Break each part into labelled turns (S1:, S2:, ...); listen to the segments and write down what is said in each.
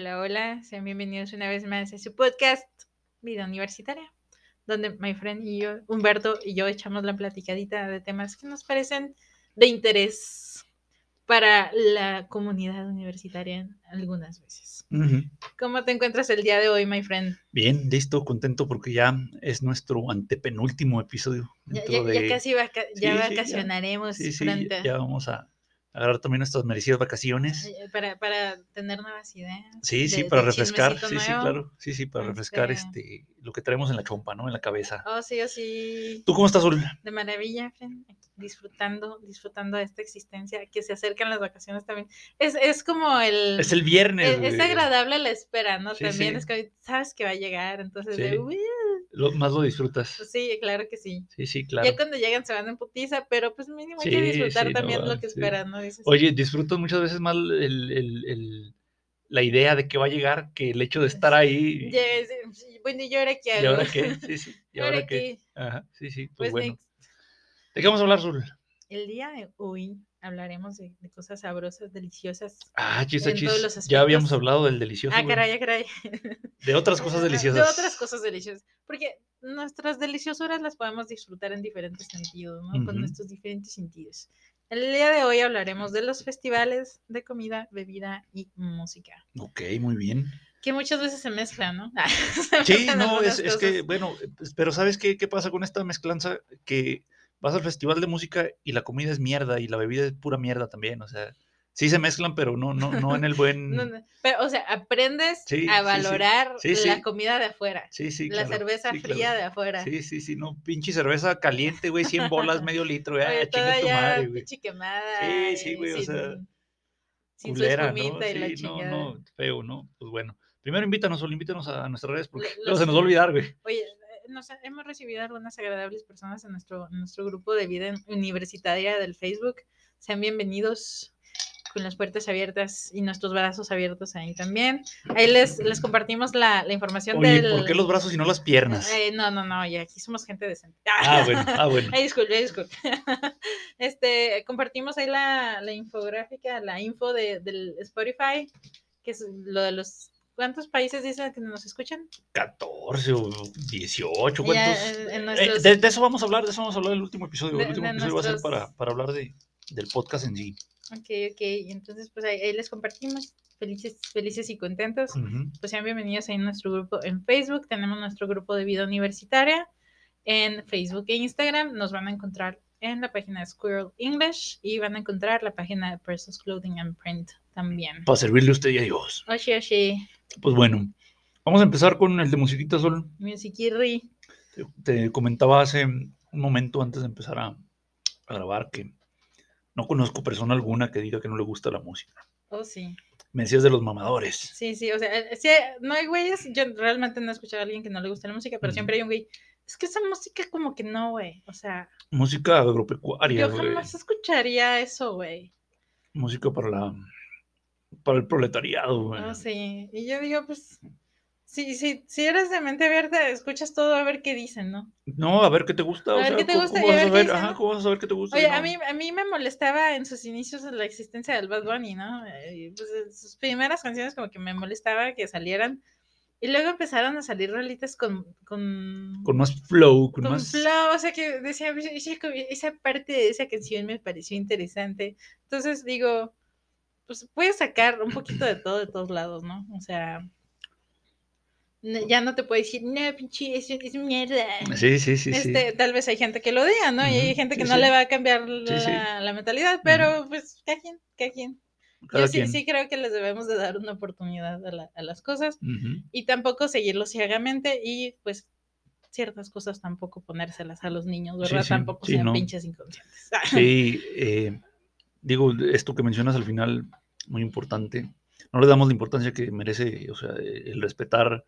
S1: Hola, hola, sean bienvenidos una vez más a su podcast Vida Universitaria, donde my friend y yo, Humberto y yo echamos la platicadita de temas que nos parecen de interés para la comunidad universitaria algunas veces.
S2: Ujú.
S1: ¿Cómo te encuentras el día de hoy, my friend?
S2: Bien, listo, contento porque ya es nuestro antepenúltimo episodio.
S1: Ya, ya- ya
S2: de-
S1: casi vaca- ya
S2: Sí, sí, ya.
S1: vacacionaremos
S2: Sí, sí,
S1: pronto.
S2: ya vamos a agarrar también nuestras merecidas vacaciones.
S1: Para, para tener nuevas ideas.
S2: Sí, sí,
S1: de-
S2: para
S1: de
S2: refrescar, sí,
S1: chismecito
S2: sí,
S1: nuevo.
S2: claro, sí, sí, para refrescar
S1: Este-
S2: este lo que traemos en la chompa, ¿no? En la cabeza.
S1: Oh, sí, oh, sí.
S2: ¿Tú cómo estás, Sol?
S1: De maravilla. Aquí Disfrutando, disfrutando de esta existencia, que se acercan las vacaciones también. Es, es como el...
S2: Es el viernes.
S1: es, es
S2: güey.
S1: agradable la espera, ¿no?
S2: Sí,
S1: también
S2: sí.
S1: es que sabes que va a llegar, entonces
S2: Sí.
S1: de, "Uy".
S2: Lo- más lo disfrutas.
S1: Pues sí, claro que sí.
S2: Sí, sí, claro.
S1: Ya cuando llegan se van en putiza, pero pues mínimo hay que disfrutar
S2: sí, no,
S1: también lo que esperan, ¿no? Dices,
S2: Oye, disfrutas muchas veces más el, el- el- la idea de que va a llegar que el hecho de estar ahí.
S1: bueno, ¿y yo ahora qué
S2: ¿Y
S1: hago?
S2: ahora qué? Sí, sí. ¿Y
S1: ¿Y ahora
S2: ahora qué?
S1: qué?
S2: Ajá, sí, sí. Pues,
S1: Pues
S2: bueno.
S1: next.
S2: ¿De qué vamos a hablar, Zul?
S1: El día de hoy hablaremos de, de cosas sabrosas, deliciosas.
S2: Ah, chis,
S1: En
S2: chis.
S1: todos los
S2: Ya habíamos hablado del delicioso.
S1: Ah, caray, ah, caray.
S2: De otras cosas
S1: De-
S2: deliciosas.
S1: De otras cosas deliciosas. Porque nuestras deliciosuras las podemos disfrutar en diferentes sentidos, ¿no? Con
S2: Ujú.
S1: nuestros diferentes sentidos. El día de hoy hablaremos de los festivales de comida, bebida y música.
S2: Ok, muy bien.
S1: Que muchas veces se mezclan, ¿no?
S2: Sí, no, es, es que, bueno, pues, pero ¿sabes qué, qué pasa con esta mezclanza? Que vas al festival de música y la comida es mierda y la bebida es pura mierda también, o sea, sí se mezclan, pero no, no, no en el buen...
S1: No, no, Pero, o sea, aprendes
S2: Sí,
S1: a valorar
S2: Sí, sí.
S1: la comida de afuera.
S2: Sí, sí,
S1: la
S2: claro,
S1: cerveza fría
S2: claro.
S1: de afuera.
S2: Sí, sí, sí, no, pinche cerveza caliente, güey, 100 bolas, medio litro, güey,
S1: Oye, toda
S2: chinga tu
S1: ya
S2: madre, güey.
S1: pinche quemada.
S2: Sí, sí, güey, o sea,
S1: sin- sin su
S2: Culera, ¿no?
S1: espumita y la
S2: no, no, feo, ¿no? Pues bueno, primero invítanos, Sol, invítanos a nuestras redes porque
S1: Lo-
S2: luego se
S1: los-
S2: nos va a olvidar, güey.
S1: Oye, eh, nos hemos recibido algunas agradables personas en nuestro, en nuestro grupo de vida universitaria del Facebook. Sean bienvenidos con las puertas abiertas y nuestros brazos abiertos ahí también. Ahí les, les compartimos la, la información
S2: Oye,
S1: del...
S2: ¿por qué los brazos y no las piernas?
S1: Eh, no, no, no, ya aquí somos gente decente.
S2: Ah, bueno, ah, bueno.
S1: Ay, disculpe, disculpe. Este, compartimos ahí la, la infográfica, la info de, del Spotify, que es lo de los... ¿Cuántos países dicen que nos escuchan?
S2: 14 o 18,
S1: Ya,
S2: ¿cuántos?
S1: en-
S2: Eh, de, de eso vamos a hablar, de eso vamos a hablar en el último episodio.
S1: De-
S2: el último episodio va a ser para, para hablar de, del podcast en sí.
S1: Ok, ok. Entonces, pues ahí, ahí les compartimos. Felices, felices y contentos. Pues sean bienvenidos ahí en nuestro grupo en Facebook. Tenemos nuestro grupo de vida universitaria en Facebook e Instagram. Nos van a encontrar en la página de Squirrel English y van a encontrar la página de Persos Clothing and Print también.
S2: Para servirle a usted y a Dios.
S1: Oshi, oshi,
S2: Pues bueno, vamos a empezar con el de Musiquita Sol.
S1: Musicirri.
S2: Te, te comentaba hace un momento antes de empezar a, a grabar que no conozco persona alguna que diga que no le gusta la música.
S1: Oh, sí.
S2: Me decías de los mamadores.
S1: Sí, sí. O sea, sí, no hay güeyes. Yo realmente no he escuchado a alguien que no le guste la música, pero siempre hay un güey. Es que esa música, como que no, güey. O sea,
S2: Música agropecuaria,
S1: yo jamás escucharía eso, güey.
S2: Música para la para el proletariado, güey.
S1: No, sí. Y yo digo, pues, sí, sí, si eres de mente abierta, escuchas todo a ver qué dicen, ¿no?
S2: No, a ver qué te gusta.
S1: A
S2: o
S1: ver
S2: sea,
S1: qué te
S2: ¿cómo-
S1: gusta
S2: ¿cómo
S1: y
S2: vas a
S1: ver dicen,
S2: Ajá,
S1: ¿no?
S2: ¿cómo vas a saber qué te gusta?
S1: Oye,
S2: y
S1: a
S2: no?
S1: mí, a mí me molestaba en sus inicios la existencia del Bad Bunny, ¿no? Eh, Pues sus primeras canciones como que me molestaba que salieran. Y luego empezaron a salir rolitas con... Con,
S2: Con más flow, con,
S1: con
S2: más...
S1: flow, o sea que decía, "Pues, esa parte de esa canción me pareció interesante. Entonces digo, pues puedes sacar un poquito de todo de todos lados, ¿no? O sea, ya no te puedo decir, no, pinche, es, es mierda.
S2: Sí, sí, sí, sí.
S1: Este, tal vez hay gente que lo diga, ¿no? Y hay gente que
S2: sí,
S1: no
S2: sí.
S1: le va a cambiar la,
S2: sí.
S1: la mentalidad, pero pues cada quien, cada quien.
S2: Cada
S1: Yo sí,
S2: quien.
S1: sí creo que les debemos de dar una oportunidad a, la- a las cosas
S2: Ujú.
S1: y tampoco seguirlo ciegamente y pues ciertas cosas tampoco ponérselas a los niños,
S2: Sí,
S1: ¿verdad?
S2: sí,
S1: tampoco
S2: sí,
S1: sean
S2: no.
S1: pinches inconscientes.
S2: Sí, eh, digo, esto que mencionas al final, muy importante. No le damos la importancia que merece, o sea, el respetar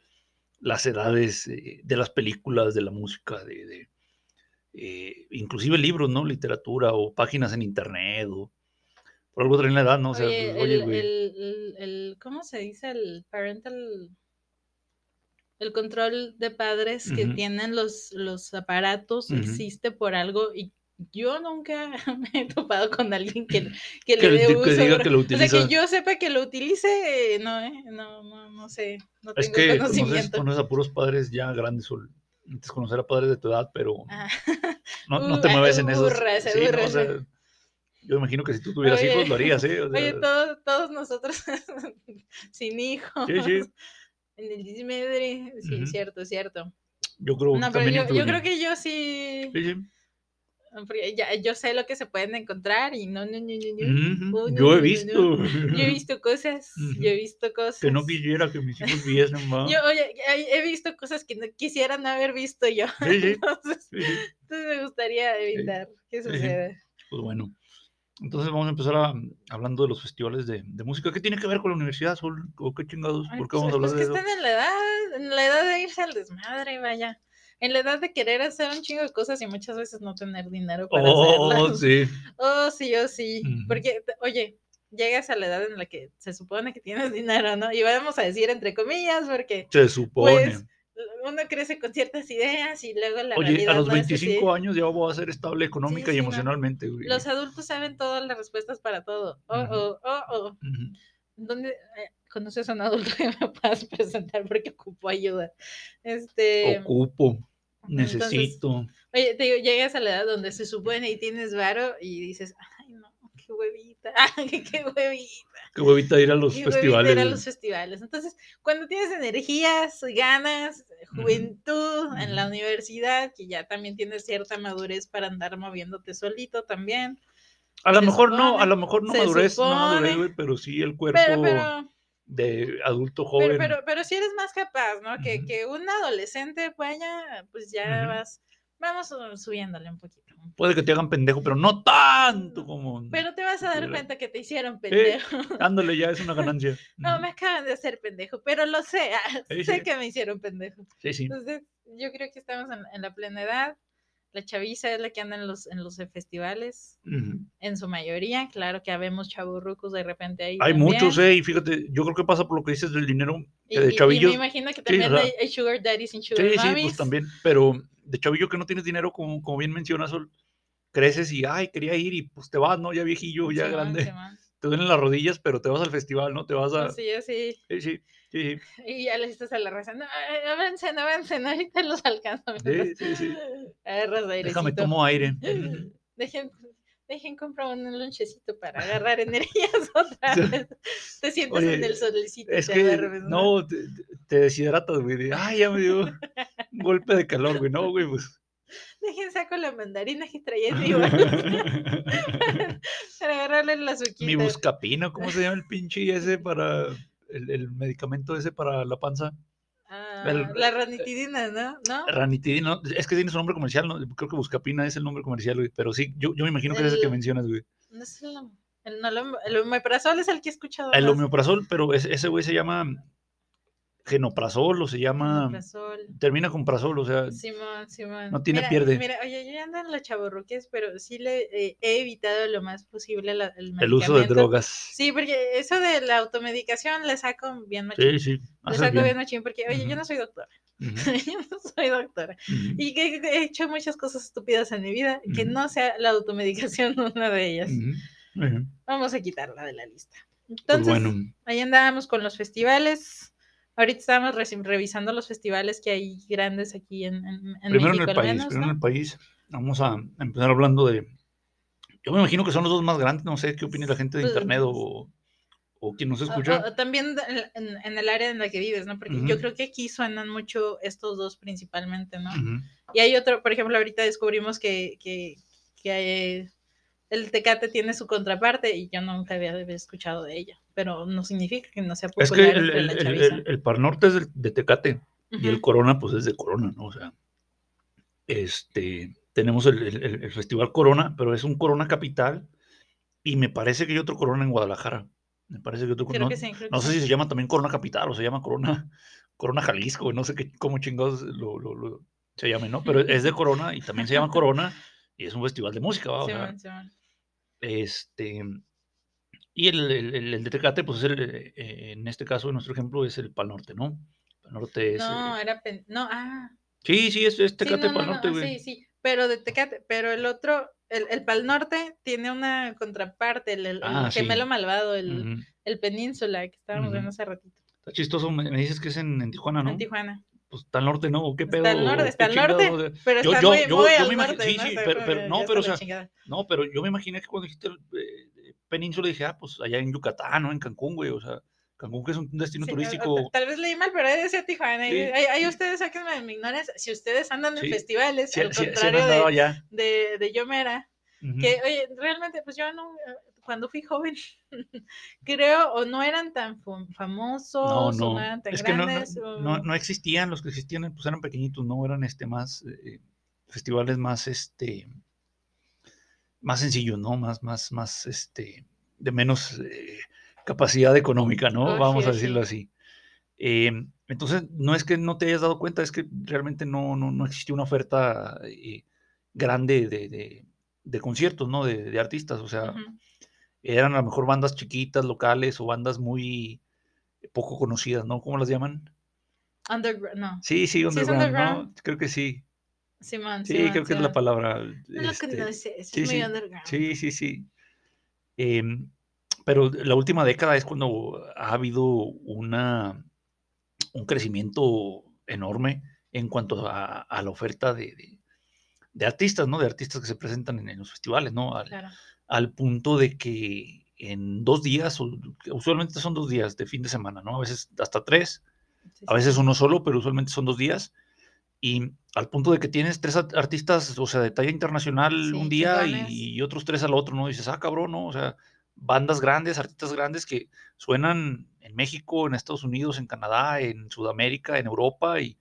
S2: las edades eh, de las películas, de la música, de, de, eh, inclusive libros, ¿no? Literatura o páginas en internet o por algo traen la edad, ¿no? O sea,
S1: Oye,
S2: pues, oye,
S1: el, ¿cómo se dice? El parental, el control de padres que tienen los, los aparatos existe por algo y yo nunca me he topado con alguien que, que
S2: Que,
S1: le dé
S2: que
S1: uso.
S2: diga que lo
S1: O sea, que yo sepa que lo utilice, no, ¿eh? No, no, no sé. No
S2: Es
S1: tengo
S2: que conoces, conoces a puros padres ya grandes, o antes conocer a padres de tu edad, pero
S1: Ah,
S2: no, no
S1: Uh,
S2: te mueves en eso. Sí, no, o sea, yo imagino que si tú tuvieras
S1: Oye,
S2: hijos lo harías, ¿eh? O sea,
S1: Oye, todos, todos nosotros sin hijos.
S2: Sí, sí.
S1: En el desmadre. Sí,
S2: Ujú.
S1: cierto, cierto.
S2: yo creo
S1: No, pero yo, yo creo que yo sí.
S2: Sí,
S1: ya, yo sé lo que se pueden encontrar y no, no, no, no, no. Oh, no,
S2: Yo he visto.
S1: no. Yo he visto cosas. Yo he visto cosas.
S2: Que no quisiera que mis hijos viesen más.
S1: Yo, oye, he- visto cosas que no quisiera no haber visto yo.
S2: Sí, sí.
S1: Entonces,
S2: Sí,
S1: entonces me gustaría evitar que suceda.
S2: Pues bueno. Entonces vamos a empezar a- hablando de los festivales de, de música. ¿Qué tiene que ver con la universidad, Sol? ¿O qué chingados? ¿Por qué
S1: pues,
S2: vamos a hablar
S1: pues
S2: de
S1: que
S2: eso?
S1: están en la edad, en la edad de irse al desmadre, vaya. En la edad de querer hacer un chingo de cosas y muchas veces no tener dinero para
S2: Oh,
S1: hacerlas.
S2: sí.
S1: Oh, sí, oh, sí. Porque, oye, llegas a la edad en la que se supone que tienes dinero, ¿no? Y vamos a decir entre comillas, porque
S2: Se supone.
S1: Pues, uno crece con ciertas ideas y luego la
S2: Oye,
S1: realidad
S2: a los
S1: no es así.
S2: 25 años ya voy a ser estable económica y
S1: sí, no.
S2: emocionalmente. güey.
S1: Los adultos saben todas las respuestas para todo. Oh, oh, oh, oh.
S2: Ujú.
S1: ¿Dónde eh, conoces a un adulto que me puedas presentar porque ocupo ayuda? Este,
S2: Ocupo.
S1: Entonces,
S2: Necesito.
S1: oye, te digo, llegas a la edad donde se supone y tienes varo y dices, ay, no, qué huevita, qué, huevita.
S2: Qué huevita ir a los
S1: qué
S2: festivales.
S1: ir a los festivales. Entonces, cuando tienes energías, ganas, juventud en la universidad, que ya también tienes cierta madurez para andar moviéndote solito también.
S2: A lo mejor no, a lo mejor no madurez, no madurez, pero sí el cuerpo
S1: Pero, pero,
S2: de adulto joven.
S1: pero, pero, pero si eres más capaz, ¿no? Que,
S2: Ujú.
S1: que un adolescente vaya, pues ya
S2: Ujú.
S1: vas, vamos uh, subiéndole un poquito.
S2: Puede que te hagan pendejo, pero no tanto como.
S1: Pero te vas a dar cuenta que te hicieron pendejo.
S2: Ándale, ya es una ganancia.
S1: No, me acaban de hacer pendejo, pero lo sé, ah,
S2: Sí,
S1: sé
S2: sí.
S1: que me hicieron pendejo.
S2: Sí, sí.
S1: Entonces, yo creo que estamos en, en la plena edad. La chaviza es la que anda en los, en los festivales, en su mayoría. Claro que habemos chaburrucos de repente ahí.
S2: Hay
S1: también.
S2: muchos, eh, y fíjate, yo creo que pasa por lo que dices del dinero,
S1: Y,
S2: de
S1: y- y
S2: chavillos.
S1: me imagino que
S2: sí,
S1: también hay, hay sugar daddies y sugar
S2: Sí, sí, pues también, pero de chavillo que no tienes dinero, como, como bien mencionas, Sol, creces y, ay, quería ir y pues te vas, ¿no? Ya viejillo, ya
S1: Simón,
S2: grande,
S1: Simón.
S2: Te duelen las rodillas, pero te vas al festival, ¿no? Te vas a...
S1: Sí, sí.
S2: Sí, sí, sí,
S1: Y ya le dices a la raza, no, avancen, avancen, ahorita los alcanzo.
S2: sí, sí, sí.
S1: Agarras
S2: Déjame,
S1: airecito.
S2: tomo aire.
S1: Dejen, dejen comprar un lonchecito para agarrar energías otra vez. Te sientas
S2: Oye,
S1: en el solecito
S2: Es
S1: te
S2: que, no, te, te deshidratas, güey, ay, ya me dio un golpe de calor, güey, no, güey, pues...
S1: Dejen saco la mandarina que traía en mi bolsa para agarrarle la suquita.
S2: Mi buscapina, ¿cómo se llama el pinche ese para... El, el medicamento ese para la panza?
S1: Ah,
S2: el-
S1: la ranitidina, ¿no? ¿No?
S2: Ranitidina, es que tiene su nombre comercial, ¿no? Creo que Buscapina es el nombre comercial, güey. Pero sí, yo, yo me imagino que es ese que
S1: El-
S2: mencionas, güey.
S1: No es el, el, no, el, el omeprazol es el que he escuchado.
S2: El
S1: más.
S2: homeoprazol, pero es- ese güey se llama genoprazol o se llama.
S1: Omeprazol.
S2: Termina con prazol, o sea.
S1: Simón, Simón.
S2: no tiene
S1: Mira,
S2: pierde.
S1: Mira, oye, yo ya ando en la chaborruques, pero sí le eh, he evitado lo más posible la- el,
S2: el uso de drogas.
S1: Sí, porque eso de la automedicación le saco bien machín.
S2: Sí, sí.
S1: le saco bien,
S2: bien.
S1: machín porque, oye, yo no soy doctora. Yo no soy doctora. Y que he hecho muchas cosas estúpidas en mi vida, que no sea la automedicación una de ellas. Vamos a quitarla de la lista.
S2: Pues
S1: Entonces,
S2: bueno,
S1: ahí andábamos con los festivales. Ahorita estábamos revisando los festivales que hay grandes aquí en, en, en
S2: primero
S1: México,
S2: en el país,
S1: menos,
S2: primero en el país. Vamos a empezar hablando de. Yo me imagino que son los dos más grandes, no sé qué opina la gente de
S1: Pues,
S2: internet o, o quien nos escucha.
S1: o- o también en, en el área en la que vives, ¿no? Porque yo creo que aquí suenan mucho estos dos principalmente, ¿no? Y hay otro, por ejemplo, ahorita descubrimos que, que, que, eh, el Tecate tiene su contraparte y yo nunca había escuchado de ella, pero no significa que no sea
S2: Es
S1: popular
S2: que el, el, el, el- Par Norte es de Tecate. Y el. Corona, pues es de Corona, ¿no? O sea, este, tenemos el, Festival Corona, pero es un Corona capital y me parece que hay otro Corona en Guadalajara. Me parece que otro
S1: Creo
S2: no,
S1: que sí,
S2: no sé
S1: sí.
S2: si se llama también Corona Capital o se llama Corona, Corona Jalisco, no sé qué, cómo chingados lo, lo- lo- se llame, ¿no? Pero es de Corona y también se llama Corona y es un festival de música, ¿va? O sea,
S1: Simón, Simón.
S2: este, y el, el, el- de Tecate, pues es el, eh, eh, en este caso, en nuestro ejemplo, es el Pal Norte, ¿no? Pal Norte es...
S1: No,
S2: eh,
S1: era. pen- No, ah.
S2: Sí, sí, es, es Tecate
S1: no, no,
S2: Pal
S1: no,
S2: Norte, güey.
S1: sí, sí. Pero de Tecate. Pero el otro el, el Pal Norte tiene una contraparte, el, el-
S2: Ah, sí.
S1: gemelo malvado, el, el Península, que estábamos viendo hace ratito,
S2: Está chistoso, me, me dices que es en, en Tijuana, ¿no?
S1: en Tijuana.
S2: Pues está al norte, ¿no? ¿O ¿Qué pedo?
S1: Está al norte,
S2: ¿O
S1: está al norte, pero está
S2: yo-
S1: muy,
S2: yo-
S1: muy
S2: yo
S1: al
S2: me imagi-
S1: norte,
S2: sí,
S1: ¿no?
S2: sí, pero- no, o sea. No, pero yo me imaginé que cuando dijiste eh, península dije, ah, pues allá en Yucatán, ¿no? En Cancún, güey. O sea, Cancún que es un destino
S1: Sí,
S2: turístico.
S1: ta- tal vez leí mal, pero ahí decía Tijuana.
S2: Sí.
S1: Ahí ustedes sáquenme de mi ignorancia. Si ustedes andan en
S2: Sí,
S1: festivales, al contrario de, de, de Yomera,
S2: Ujú.
S1: que, oye, realmente, pues yo no, cuando fui joven, creo, o no eran tan fam- famosos,
S2: No,
S1: o no
S2: no.
S1: eran tan
S2: Es que no, no,
S1: grandes. o-
S2: no, no existían, los que existían pues eran pequeñitos, no eran este más eh, festivales más este más sencillos, ¿no? Más, más, más este de menos eh, capacidad económica, ¿no?
S1: Oh,
S2: Vamos
S1: sí,
S2: a decirlo
S1: sí.
S2: así. Eh, entonces, no es que no te hayas dado cuenta, es que realmente no, no, no existía una oferta eh, grande de, de- de conciertos, ¿no? De, de artistas, o sea, eran a lo mejor bandas chiquitas, locales o bandas muy poco conocidas, ¿no? ¿Cómo las llaman?
S1: Underground, no.
S2: Sí, sí,
S1: es
S2: underground, ¿no?
S1: underground?
S2: Creo que sí.
S1: Simón,
S2: Sí,
S1: Simón,
S2: creo que es la
S1: Simón.
S2: palabra.
S1: No lo
S2: este,
S1: conoces, es
S2: sí,
S1: muy
S2: sí,
S1: underground.
S2: Sí, sí, sí. Em, pero la última década es cuando ha habido una, un crecimiento enorme en cuanto a, a la oferta de, de- de artistas, ¿no? De artistas que se presentan en, en los festivales, ¿no? Al,
S1: Claro.
S2: al punto de que en dos días, usualmente son dos días de fin de semana, ¿no? A veces hasta tres,
S1: Sí,
S2: a veces uno solo, pero usualmente son dos días. Y al punto de que tienes tres art- artistas, o sea, de talla internacional
S1: Sí,
S2: un día y, y otros tres al otro, ¿no? dices, ah, cabrón, ¿no? O sea, bandas grandes, artistas grandes que suenan en México, en Estados Unidos, en Canadá, en Sudamérica, en Europa y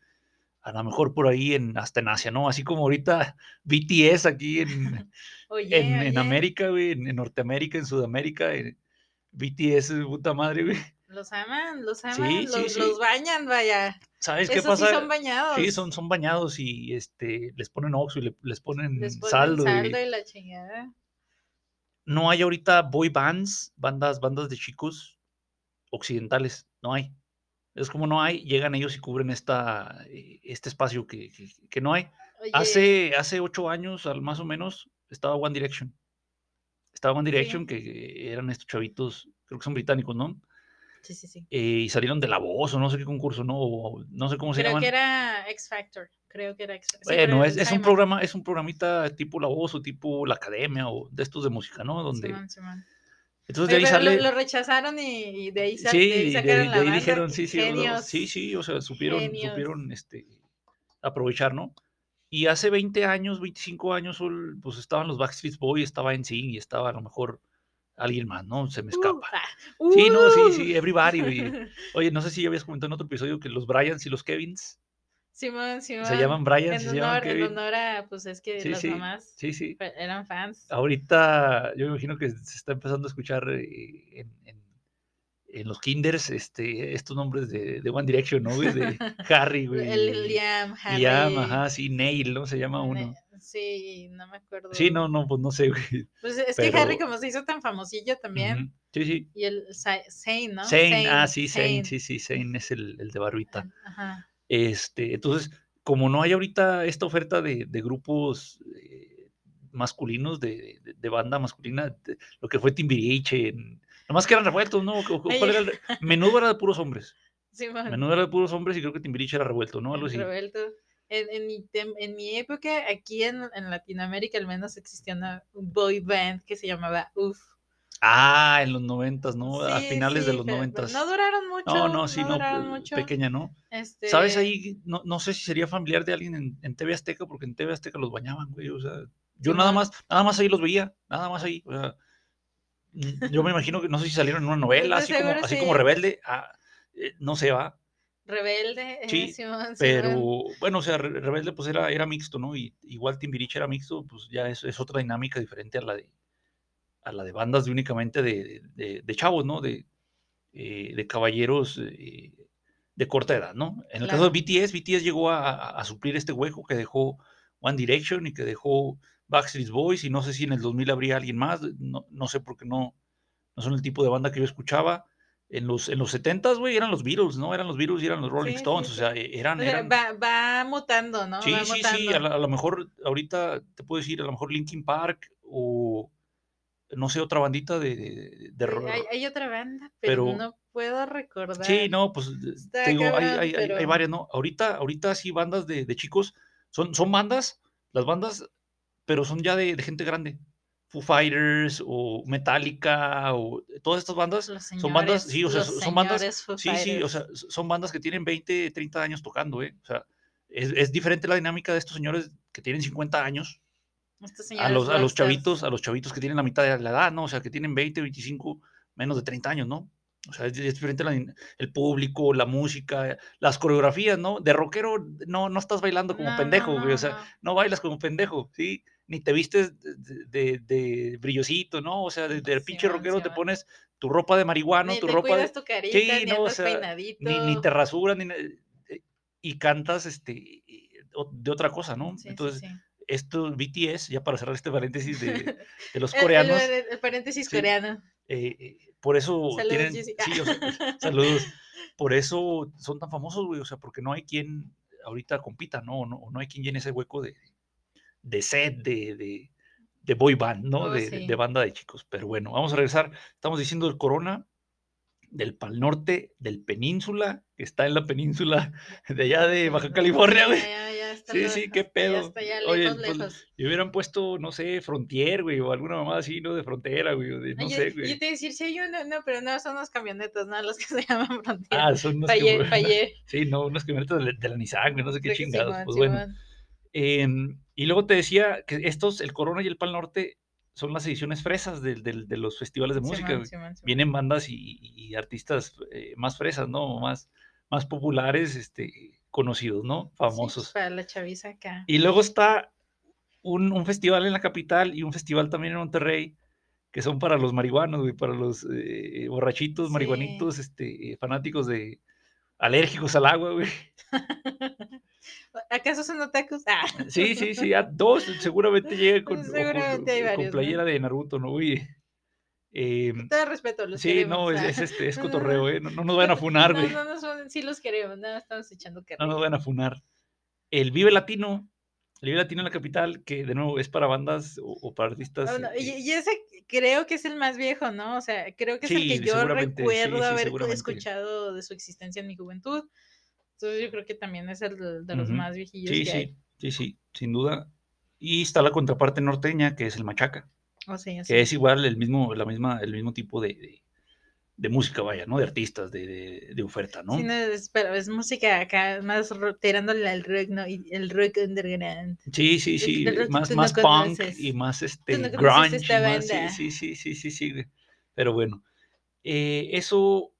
S2: a lo mejor por ahí en, hasta en Asia, ¿no? Así como ahorita BTS aquí en,
S1: Oye,
S2: en, en América, güey, en, en Norteamérica, en Sudamérica, en BTS, puta madre, güey.
S1: Los aman, los aman,
S2: sí,
S1: los,
S2: sí.
S1: los bañan, vaya.
S2: ¿Sabes qué pasa?
S1: sí son bañados.
S2: Sí, son, son bañados y este, les ponen oxo y le- les ponen
S1: Les ponen
S2: saldo.
S1: saldo y la chingada.
S2: No hay ahorita boy bands, bandas, bandas de chicos occidentales, no hay. Es como no hay, llegan ellos y cubren esta, eh, este espacio que, que- que no hay.
S1: Oye,
S2: Hace, hace ocho años, al más o menos, estaba One Direction. Estaba One Direction,
S1: Sí.
S2: que eran estos chavitos, creo que son británicos, ¿no?
S1: Sí, sí, sí.
S2: Eh, y salieron de La Voz o no sé qué concurso, ¿no? No sé cómo se
S1: Creo
S2: llaman.
S1: que era X Factor. Creo que era X Factor.
S2: Bueno, es, es un programa, es un programita tipo La Voz o tipo La Academia o de estos de música, ¿no? Donde, entonces de ahí sale.
S1: Lo, lo rechazaron y, y de ahí, sal-
S2: sí,
S1: de ahí
S2: de,
S1: sacaron
S2: de
S1: la
S2: ahí
S1: banda.
S2: dijeron, sí, sí,
S1: Genios.
S2: sí, sí, o sea, supieron,
S1: Genios.
S2: supieron este, aprovechar, ¿no? Y hace 20 años, 25 años, pues estaban los Backstreet Boys, estaba NSYNC y estaba a lo mejor alguien más, ¿no? Se me
S1: Uh,
S2: escapa.
S1: ah,
S2: Sí, no, sí,
S1: uh.
S2: sí, everybody. güey. Oye, no sé si ya habías comentado en otro episodio que los Bryans y los Kevins
S1: Simón, Simón.
S2: se llaman
S1: en
S2: se llaman
S1: honor, en
S2: Kevin.
S1: honor a, pues es que
S2: Sí,
S1: las
S2: sí,
S1: mamás
S2: Sí, sí.
S1: fe- eran fans.
S2: Ahorita yo me imagino que se está empezando a escuchar eh, en, en- en los kinders este, estos nombres de, de One Direction, ¿no? De Harry, güey.
S1: El Liam, Harry.
S2: Liam, ajá, sí, Neil, ¿no? Se llama uno.
S1: Sí, no me acuerdo.
S2: Sí, no, no, pues no sé, güey.
S1: Pues es
S2: pero-
S1: que Harry, como se hizo tan famosillo también.
S2: Sí, sí.
S1: Y el Zane, ¿no?
S2: Zane, ah, sí, Zane, sí, sí, Zane es el, el de barbita.
S1: Ajá.
S2: Este, entonces, como no hay ahorita esta oferta de, de grupos eh, masculinos, de, de- de banda masculina, lo que fue Timbiriche, en- nomás que eran revueltos, ¿no? ¿Cu- cu- cuál era el- Menudo era de puros hombres.
S1: Simón.
S2: Menudo era de puros hombres y creo que Timbiriche era revuelto, ¿no? Algo así.
S1: Revuelto. En, en, mi, tem- en mi época, aquí en, en Latinoamérica al menos existía una boy band que se llamaba UF.
S2: Ah, en los noventas, ¿no? a
S1: Sí,
S2: finales de los noventas.
S1: No duraron mucho.
S2: No, no, sí, no,
S1: duraron
S2: pe-
S1: mucho.
S2: pequeña, ¿no?
S1: Este,
S2: ¿Sabes ahí? No, no sé si sería familiar de alguien en, en TV Azteca, porque en TV Azteca los bañaban, güey. O sea, yo nada más, nada más ahí los veía, nada más ahí. O sea, mm, yo me imagino que no sé si salieron en una novela, así como, así
S1: sí.
S2: como rebelde. ah, eh, no se va,
S1: Rebelde.
S2: Sí,
S1: Simón,
S2: pero
S1: Simón.
S2: bueno, o sea, Re- rebelde pues era, era mixto, ¿no? Y igual Timbiriche era mixto, pues ya es, es otra dinámica diferente a la de a la de bandas de únicamente de, de- de chavos, ¿no? De, eh, de caballeros eh, de corta edad, ¿no? En el caso de BTS, BTS llegó a, a- a suplir este hueco que dejó One Direction y que dejó Backstreet Boys y no sé si en el 2000 habría alguien más, no, no sé por qué no, no son el tipo de banda que yo escuchaba. En los, en los 70s, güey, eran los Beatles, ¿no? Eran los Beatles y eran los Rolling
S1: Sí, sí,
S2: Stones, o
S1: sí.
S2: sea, e- eran...
S1: O sea,
S2: eran
S1: va, va mutando, ¿no?
S2: Sí,
S1: va
S2: sí,
S1: mutando.
S2: sí, a, la- a lo mejor ahorita te puedo decir, a lo mejor Linkin Park o no sé, otra bandita de, de, de
S1: Hay,
S2: rock.
S1: hay- hay otra banda, pero,
S2: Pero-
S1: no puedo recordar.
S2: Sí, no, pues
S1: Está
S2: te digo, hay,
S1: cabrón,
S2: hay- hay- hay varias, ¿no? Ahorita, ahorita sí, bandas de, de chicos, son, son bandas, las bandas, pero son ya de, de gente grande. Foo Fighters o Metallica o todas estas bandas
S1: Los
S2: son bandas,
S1: señores-
S2: sí, o sea, son bandas,
S1: señores Foo
S2: sí, sí, o sea, son bandas que tienen 20, 30 años tocando, ¿eh? O sea, es, es diferente la dinámica de estos señores que tienen 50 años a
S1: señores
S2: los, a los chavitos, a los chavitos que tienen la mitad de la edad, ¿no? O sea, que tienen 20, 25, menos de 30 años, ¿no? O sea, es, es diferente la el público, la música, las coreografías, ¿no? De rockero no, no estás bailando como
S1: No, no,
S2: pendejo, güey,
S1: no,
S2: o sea,
S1: no
S2: bailas como pendejo, ¿sí? Ni te vistes de, de- de brillosito, ¿no? O sea, de, de pinche rockero te pones tu ropa de marihuano,
S1: Ni
S2: tu
S1: te
S2: ropa de,
S1: tu carita,
S2: Sí,
S1: ni
S2: no, o
S1: andas
S2: sea,
S1: peinadito.
S2: ni, ni te rasuras, ni, na- eh, y cantas este, o- de otra cosa, ¿no?
S1: Sí,
S2: Entonces, esto BTS, ya para cerrar este paréntesis de, los
S1: El- el-
S2: coreanos,
S1: El, el paréntesis coreano.
S2: eh, eh, por eso
S1: Saludos,
S2: tienen, sí, o sea, saludos, por eso son tan famosos, güey, o sea, porque no hay quien ahorita compita, ¿no? No, no hay quien llene ese hueco de, de set, de, de, de boy band, ¿no?
S1: Oh,
S2: de,
S1: sí.
S2: de banda de chicos. Pero bueno, vamos a regresar. Estamos diciendo del Corona, del Pal Norte, del Península, que está en la península de allá de Baja California, güey. Sí, sí, qué pedo.
S1: Ya está ya
S2: Oye,
S1: lejos,
S2: pues,
S1: lejos.
S2: Y hubieran puesto, no sé, Frontier, güey, o alguna mamada así, ¿no? De frontera, güey, de, no
S1: Oye,
S2: sé,
S1: Yo
S2: güey.
S1: te iba a decir, si hay uno, no, pero no, son unas camionetas, ¿no? Los que se llaman Frontier.
S2: Ah, son unos
S1: fallé,
S2: que-
S1: fallé.
S2: Sí, no, unas camionetas de, la- de la Nissan, güey, no sé qué
S1: Sí,
S2: chingados. Pues bueno. Em, y luego te decía que estos, el Corona y el Pal Norte, son las ediciones fresas del- de, los festivales de música. Vienen bandas y, y artistas eh, más fresas, ¿no? Más, más populares, este, conocidos, ¿no?
S1: Pues,
S2: Famosos.
S1: para la chaviza acá.
S2: Y luego está un, un festival en la capital y un festival también en Monterrey, que son para los marihuanos, güey, para los eh, borrachitos, marihuanitos, este, fanáticos de alérgicos al agua, güey.
S1: ¿Acaso son otakus? Ah.
S2: Sí, sí, sí, a dos seguramente llegan con, con-
S1: ¿no?
S2: playera de Naruto, ¿no? Güey. Eh,
S1: Todo respeto, los
S2: sí,
S1: queremos.
S2: no, es,
S1: ah.
S2: es este, es cotorreo, ¿eh? No, no nos van a funar,
S1: No,
S2: güey.
S1: no, no, son- sí los queremos, no, estamos echando que
S2: No nos van a funar. El Vive Latino, Vive Latino en la capital, que de nuevo es para bandas o, o para artistas.
S1: No,
S2: eh,
S1: y, y ese creo que es el más viejo, ¿no? O sea, creo que es el que yo
S2: sí,
S1: recuerdo
S2: sí,
S1: haber escuchado de su existencia en mi juventud. Entonces yo creo que también es el de, de los más viejillos
S2: Sí,
S1: que
S2: sí,
S1: hay.
S2: sí, sí, sin duda. Y está la contraparte norteña, que es el machaca,
S1: O sea, sí.
S2: que es igual el mismo, la misma, el mismo tipo de, de, de música, vaya, ¿no? De artistas, de, de, de oferta, ¿no?
S1: Sí, no, es, pero es música acá, más tirándole al rock, ¿no? Y el rock underground.
S2: Sí, sí, sí, más,
S1: no
S2: más punk
S1: conoces.
S2: y más este
S1: no
S2: grunge.
S1: esta
S2: más- sí, sí, sí, sí, sí, sí. Pero bueno, eh, eso,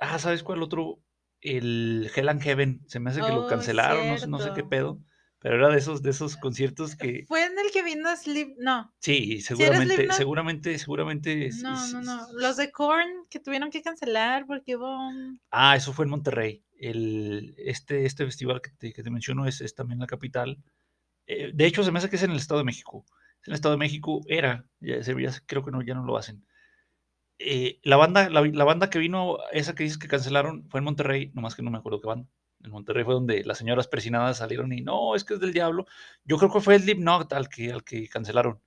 S2: ah, ¿sabes cuál otro? El Hell and Heaven, se me hace que
S1: Oh,
S2: lo
S1: es
S2: cancelaron, no, sé- no sé qué pedo, pero era de esos, de esos conciertos que,
S1: Fue en el que vino Sleep, no,
S2: sí, seguramente, seguramente, seguramente. es-
S1: no,
S2: es-
S1: no, no. Los de Korn que tuvieron que cancelar porque hubo un...
S2: Ah, eso fue en Monterrey. El, este, este festival que te, que te menciono es, es también la capital. Eh, de hecho, se me hace que es en el Estado de México. En el Estado de México era, ya, ya creo que no, ya no lo hacen. Eh, la, banda, la, la banda que vino, esa que dices que cancelaron, fue en Monterrey, nomás que no me acuerdo qué banda. En Monterrey fue donde las señoras persinadas salieron y no, es que es del diablo. Yo creo que fue el Slipknot al que, al que cancelaron.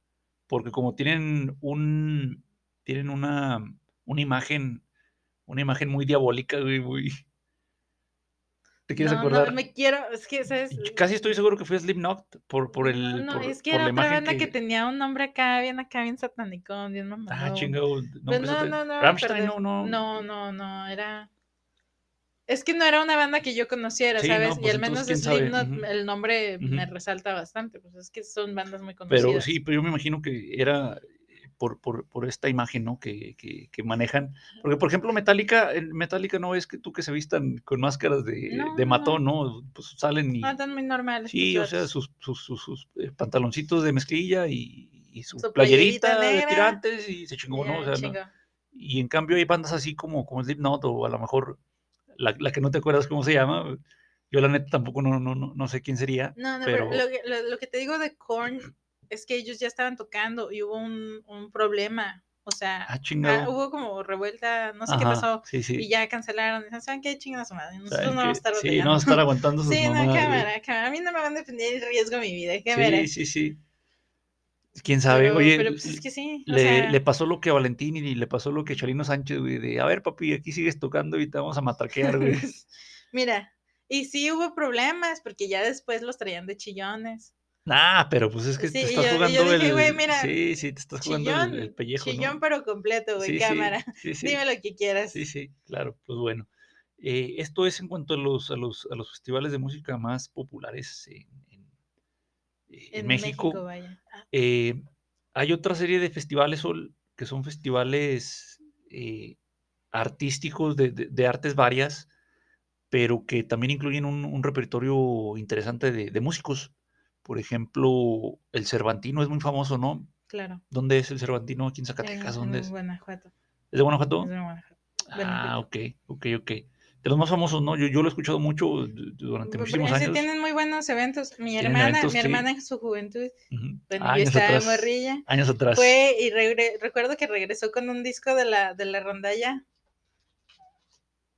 S2: Porque como tienen un, tienen una, una imagen, una imagen muy diabólica, güey, muy... ¿Te quieres
S1: no,
S2: acordar?
S1: No, me quiero, es que, ¿sabes?
S2: Casi estoy seguro que fue Slipknot por, por el,
S1: No, no,
S2: por,
S1: es que era otra banda que... tenía un nombre acá, bien acá, bien satánico, bien mamado.
S2: Ah, chingado.
S1: Pues no, no, no.
S2: No, no.
S1: No, no, no, era. Es que no era una banda que yo conociera,
S2: Sí,
S1: ¿sabes?
S2: no,
S1: y
S2: pues
S1: al menos. Slipknot,
S2: Ujú.
S1: el nombre me
S2: Ujú.
S1: resalta bastante, pues es que son bandas muy conocidas.
S2: Pero sí, pero yo me imagino que era por, por, por esta imagen, ¿no? Que, que, que manejan. Porque, por ejemplo, Metallica, Metallica no es que tú que se vistan con máscaras de,
S1: No,
S2: de
S1: no,
S2: matón, ¿no? Pues salen y.
S1: Están muy normales.
S2: Sí, o sea, sus, sus, sus, sus, eh, pantaloncitos de mezclilla y, y su,
S1: Su
S2: playerita,
S1: playerita
S2: de tirantes y se chingó, ¿no?
S1: Ya,
S2: O sea, no-. Y en cambio hay bandas así como, como Slipknot o a lo mejor la, la que no te acuerdas cómo se llama. Yo la neta tampoco no, no, no, no sé quién sería.
S1: No, no, pero,
S2: pero-
S1: lo, que, lo, lo que te digo de Korn es que ellos ya estaban tocando y hubo un, un problema. O sea,
S2: Ah,
S1: ah, hubo como revuelta, no sé qué
S2: Ajá,
S1: pasó.
S2: Sí, sí.
S1: Y ya cancelaron. Dicen, ¿saben qué? Su madre. Nosotros
S2: ¿Saben
S1: no vamos a
S2: qué?
S1: estar
S2: Sí, no vamos a estar aguantando sus
S1: Sí, no, cámara, cámara. A mí no me van a defender el riesgo de mi vida, cámara.
S2: Sí, sí, sí. Quién sabe.
S1: Pero,
S2: Oye,
S1: pero pues es que sí. o
S2: le,
S1: sea,
S2: le pasó lo que a Valentín y le pasó lo que a Chalino Sánchez, güey, de a ver, papi, aquí sigues tocando y te vamos a matraquear, güey.
S1: Mira, y sí hubo problemas porque ya después los traían de chillones.
S2: Nah, pero pues es que
S1: Sí,
S2: te estás
S1: yo-
S2: jugando
S1: dije,
S2: el.
S1: mira,
S2: sí, sí, te estás jugando el, pellejo, ¿no?
S1: chillón pero completo, güey,
S2: Sí,
S1: cámara.
S2: Sí,
S1: Dime lo que quieras.
S2: sí, sí, claro, pues bueno. Eh, esto es en cuanto a los, a los, a los festivales de música más populares en, en- eh, en México.
S1: México, vaya. Ah,
S2: Eh, hay otra serie de festivales que son festivales eh, artísticos de, de- de artes varias, pero que también incluyen un, un repertorio interesante de, de músicos. Por ejemplo, el Cervantino es muy famoso, ¿no?
S1: claro.
S2: ¿Dónde es el Cervantino? Aquí en Zacatecas, ¿dónde es?
S1: Guanajuato.
S2: ¿Es de Guanajuato?
S1: es de Guanajuato.
S2: Ah, ok, ok, ok. De los más famosos, ¿no? Yo, yo lo he escuchado mucho durante
S1: Porque
S2: muchísimos
S1: sí
S2: años.
S1: tienen muy buenos eventos. Mi hermana,
S2: eventos,
S1: mi
S2: sí.
S1: hermana en su juventud,
S2: Ujú.
S1: cuando yo
S2: Años
S1: estaba
S2: atrás.
S1: morrilla,
S2: Años atrás.
S1: fue y regre- recuerdo que regresó con un disco de la, de la rondalla.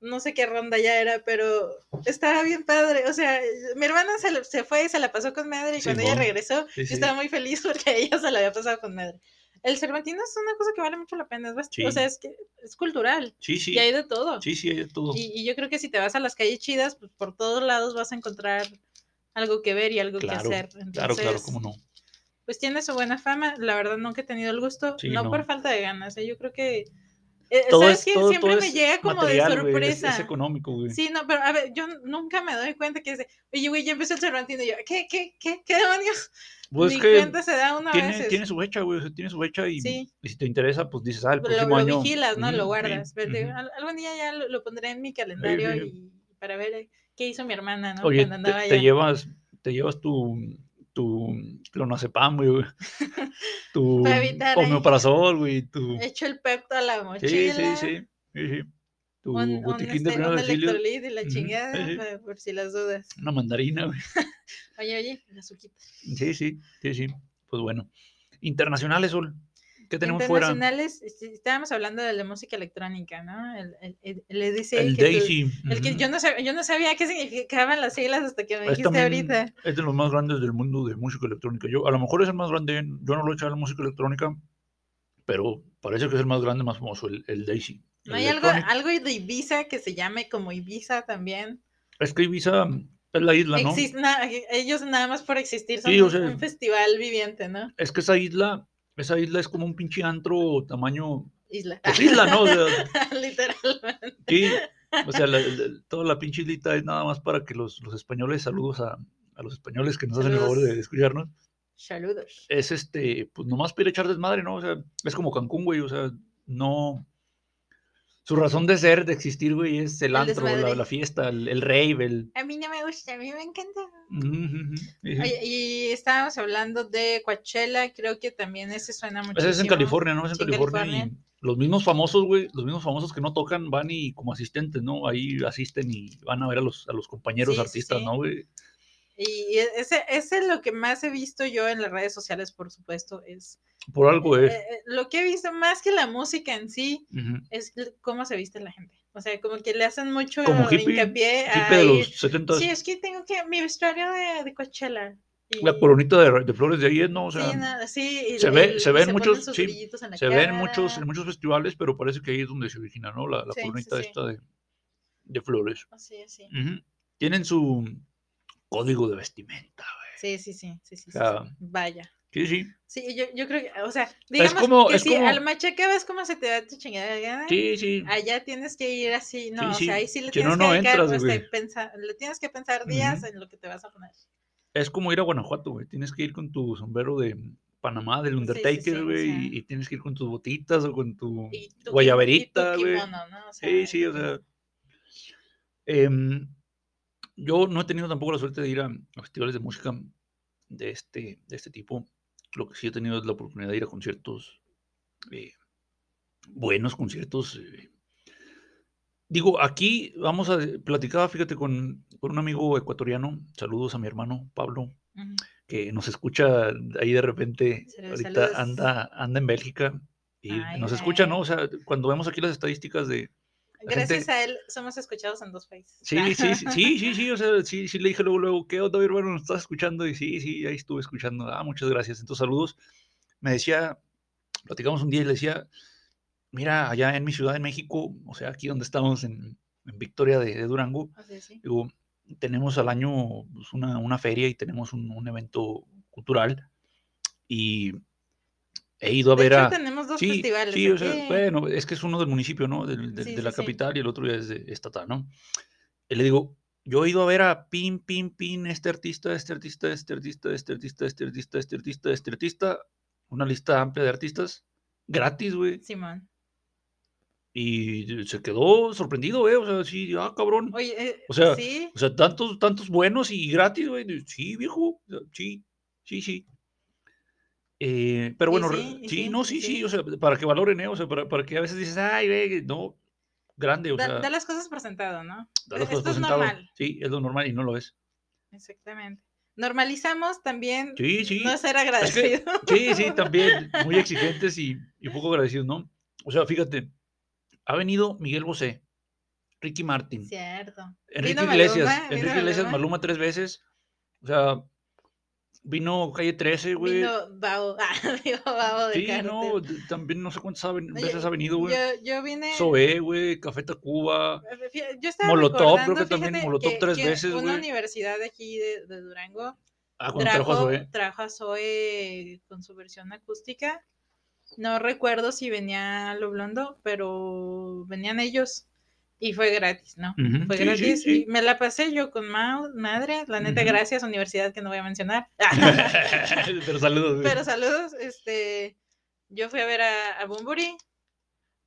S1: No sé qué rondalla era, pero estaba bien padre. O sea, mi hermana se, se fue y se la pasó con madre. Y cuando ella regresó, yo estaba muy feliz porque ella se la había pasado con madre. El Cervantino es una cosa que vale mucho la pena. Es
S2: Sí.
S1: O sea, es que es cultural.
S2: Sí, sí.
S1: Y hay de todo.
S2: Sí, sí, hay de todo.
S1: Y, y yo creo que si te vas a las calles chidas, pues por todos lados vas a encontrar algo que ver y algo
S2: Claro,
S1: que hacer.
S2: Claro, claro,
S1: Entonces,
S2: cómo no.
S1: Pues tiene su buena fama. La verdad, nunca he tenido el gusto.
S2: Sí,
S1: no,
S2: no.
S1: por falta de ganas. ¿eh? Yo creo que. Eh,
S2: Todo
S1: ¿Sabes
S2: es,
S1: qué?
S2: todo,
S1: Siempre
S2: todo
S1: me
S2: es
S1: llega como
S2: material,
S1: de
S2: es-
S1: sorpresa.
S2: Es, económico, güey.
S1: Sí, no, pero a ver, yo nunca me doy cuenta que dice, oye, güey, ya empezó el Cervantino. Y yo, ¿qué, qué, qué, qué demonios?
S2: Pues
S1: Ni
S2: es que
S1: cuenta se da uno a
S2: tiene,
S1: veces.
S2: tiene su fecha, güey. tiene su fecha y,
S1: Sí.
S2: y si te interesa, pues dices, ah, el
S1: lo,
S2: próximo
S1: lo
S2: año.
S1: vigilas, ¿no? lo
S2: sí,
S1: guardas. Vete,
S2: ujú.
S1: al- Algún día ya lo, lo pondré en mi calendario
S2: sí.
S1: y para ver eh, qué hizo mi hermana, ¿no?
S2: Oye,
S1: Cuando
S2: te,
S1: andaba
S2: te
S1: allá.
S2: llevas, te llevas tu, tu clonazepam, güey. Tu homeoprazol, güey. Tu...
S1: Echo el pepto a la
S2: Sí,
S1: mochila.
S2: sí, sí. sí, sí. Tu
S1: Un, un,
S2: botiquín de
S1: este, un electrolit y la chingada,
S2: sí, sí.
S1: por si las dudas.
S2: Una mandarina, güey.
S1: Oye, oye, la suquita.
S2: Sí, sí, sí, sí. Pues bueno. Internacionales, Sol. ¿Qué tenemos fuera?
S1: Internacionales, este, estábamos hablando de la música electrónica, ¿no? El, el, el, el EDC, que tú-
S2: Daisy.
S1: el que yo no, sabía, yo no sabía qué significaban las siglas hasta que me dijiste
S2: también-
S1: ahorita.
S2: Es de los más grandes del mundo de música electrónica. Yo, a lo mejor es el más grande, yo no lo he hecho en la música electrónica, pero parece que es el más grande, más famoso, el, Daisy.
S1: ¿No hay algo, algo de Ibiza que se llame como Ibiza también?
S2: Es que Ibiza es la isla, ¿no?
S1: Exist- na- ellos nada más por existir son
S2: Sí, o sea-
S1: un festival viviente, ¿no?
S2: Es que esa isla, esa isla es como un pinche antro tamaño,
S1: Isla.
S2: pues isla, ¿no? O sea,
S1: Literalmente.
S2: sí, o sea, la- la- toda la pinche islita es nada más para que los, los españoles, saludos a, a los españoles que nos hacen el favor de escucharnos,
S1: Saludos.
S2: es este, pues nomás para echar desmadre, ¿no? O sea, es como Cancún, güey, o sea, no... Su razón de ser, de existir, güey, es el
S1: El
S2: antro, la, la fiesta, el, el rave, el...
S1: A mí no me gusta, a mí me encanta. Oye, y estábamos hablando de Coachella, creo que también ese suena mucho.
S2: Ese es en California, ¿no? Es en
S1: Sí,
S2: California,
S1: California.
S2: y los mismos famosos, güey, los mismos famosos que no tocan van y como asistentes, ¿no? Ahí asisten y van a ver a los, a los compañeros
S1: sí,
S2: artistas,
S1: sí.
S2: ¿no, güey?
S1: Y ese, ese es lo que más he visto yo en las redes sociales, por supuesto, es
S2: Por algo
S1: eh,
S2: es.
S1: eh, lo que he visto más que la música en sí, es cómo se viste la gente. O sea, como que le hacen mucho
S2: Como hippie,
S1: hincapié a
S2: Hippie de
S1: ir-
S2: los 70
S1: Sí, es que tengo que mi vestuario de, de Coachella. Y-
S2: La coronita de, de flores de ahí es, ¿no? O sea,
S1: sí, y
S2: se ve-
S1: el-
S2: se
S1: y
S2: ven
S1: ponen
S2: muchos- sí, se ven muchos, en muchos festivales, pero parece que ahí es donde se origina, ¿no? La, la coronita esta de, de flores.
S1: Así, así.
S2: Tienen su código de vestimenta, güey.
S1: Sí, sí, sí, sí, sí, sí,
S2: sea,
S1: sí. Vaya.
S2: Sí, sí.
S1: Sí, yo, yo creo que, o sea, digamos
S2: como-
S1: que
S2: es
S1: si
S2: como-
S1: al machaca ves cómo se te da tu chingada gana,
S2: Sí, sí.
S1: allá tienes que ir así, no,
S2: Sí,
S1: o
S2: sí,
S1: sea, ahí sí le
S2: si no,
S1: tienes que
S2: no
S1: dedicar,
S2: entras,
S1: o sea,
S2: güey.
S1: pensar, le tienes que pensar días
S2: Ujú.
S1: en lo que te vas a poner.
S2: Es como ir a Guanajuato, güey. Tienes que ir con tu sombrero de Panamá, del
S1: Sí, sí,
S2: Undertaker,
S1: sí, o
S2: güey.
S1: sea.
S2: y, y tienes que ir con tus botitas o con tu
S1: tu,
S2: guayaberita, güey.
S1: ¿no? O sea,
S2: Sí, sí, o sea. em, yo no he tenido tampoco la suerte de ir a, a festivales de música de este, de este tipo. Lo que sí he tenido es la oportunidad de ir a conciertos, eh, buenos conciertos. eh. Digo, aquí vamos a platicar, fíjate, con, con un amigo ecuatoriano. Saludos a mi hermano Pablo, que nos escucha ahí de repente. Ahorita
S1: saludos.
S2: anda, anda en Bélgica y
S1: Ay,
S2: nos escucha, ¿no? O sea, cuando vemos aquí las estadísticas de,
S1: Gracias a él somos escuchados en dos países.
S2: Sí, sí, sí, sí, sí, o sea, sí, sí le dije luego, luego, ¿qué onda, mi hermano? ¿Nos estás escuchando? Y sí, sí, ahí estuve escuchando. Ah, muchas gracias. Entonces, saludos. me decía, platicamos un día y le decía, mira, allá en mi ciudad, en México, o sea, aquí donde estamos en, en Victoria de, de Durango,
S1: sí.
S2: digo, tenemos al año pues, una, una feria y tenemos un, un evento cultural y he ido a
S1: De
S2: ver
S1: hecho,
S2: a...
S1: tenemos dos
S2: Sí,
S1: festivales.
S2: sí, o sea, bueno, es que es uno del municipio, ¿no? Del-
S1: Sí,
S2: de la
S1: sí,
S2: capital y el otro ya es de estatal, ¿no? Y le digo, yo he ido a ver a pin, pin, pin, este artista, este artista, este artista, este artista, este artista, este artista, este artista, una lista amplia de artistas, gratis, güey.
S1: Simón.
S2: Y se quedó sorprendido, güey, o sea, sí, ah, cabrón.
S1: Oye, eh,
S2: O sea. O sea, tantos, tantos buenos y gratis, güey. Sí, viejo. Sí, sí, sí. Eh, pero bueno,
S1: sí, y
S2: sí,
S1: sí,
S2: no, sí, sí,
S1: sí.
S2: o sea, para que valoren, ¿eh? O sea, para, para que a veces dices, ay, güey, no, grande, o
S1: Da,
S2: sea,
S1: da las cosas por sentado, ¿no?
S2: da las
S1: Esto
S2: cosas por
S1: es
S2: sentado.
S1: normal.
S2: Sí, es lo normal y no lo es.
S1: Exactamente. Normalizamos también
S2: Sí, sí.
S1: no ser
S2: Es que,
S1: agradecido.
S2: sí, sí, también, muy exigentes y, y poco agradecidos, ¿no? O sea, fíjate, ha venido Miguel Bosé, Ricky Martin,
S1: Cierto.
S2: Enrique Iglesias,
S1: Maluma,
S2: Enrique Iglesias,
S1: Maluma.
S2: Maluma tres veces. O sea, vino Calle 13, güey.
S1: Vino Bao, ah, digo Bao de
S2: Sí, no, también no sé cuántas veces ha venido, güey.
S1: Yo, yo vine.
S2: Zoé, güey, Café Tacuba.
S1: Yo estaba
S2: Molotov, creo que también Molotov
S1: que-
S2: tres
S1: que
S2: veces,
S1: Una
S2: güey.
S1: universidad de aquí de, de Durango
S2: Ah, cuando trajo a
S1: trajo,
S2: Zoé.
S1: trajo a Zoe con su versión acústica. No recuerdo si venía Lo Blondo, pero venían ellos y fue gratis, ¿no? Fue
S2: sí,
S1: gratis
S2: sí.
S1: y me la pasé yo con ma- madre. La neta, gracias, universidad que no voy a mencionar.
S2: Pero saludos, güey.
S1: Pero saludos, este, yo fui a ver a, a Bumburi,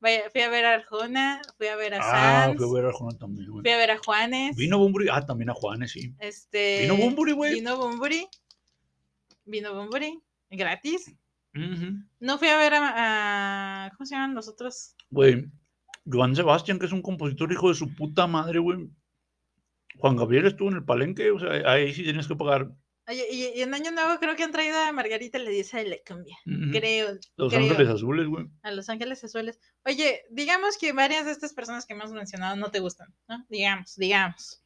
S1: vaya, fui a ver a Arjona, fui a ver a
S2: Ah,
S1: Sanz,
S2: fui a ver a Arjona también, güey.
S1: fui a ver a Juanes.
S2: Vino Bumburi. Ah, también a Juanes, sí.
S1: Este.
S2: Vino Bunbury, güey.
S1: Vino Bumburi. Vino Bumburi. Gratis. No fui a ver a, a- ¿Cómo se llaman los otros?
S2: Güey, Joan Sebastián, que es un compositor hijo de su puta madre, güey. Juan Gabriel estuvo en el palenque, o sea, ahí sí tienes que pagar.
S1: Oye, y, y en Año Nuevo creo que han traído a Margarita le dice cumbia.
S2: Ujú.
S1: Creo.
S2: Los
S1: creo.
S2: Ángeles Azules, güey.
S1: A Los Ángeles Azules. Oye, digamos que varias de estas personas que hemos mencionado no te gustan, ¿no? Digamos, digamos.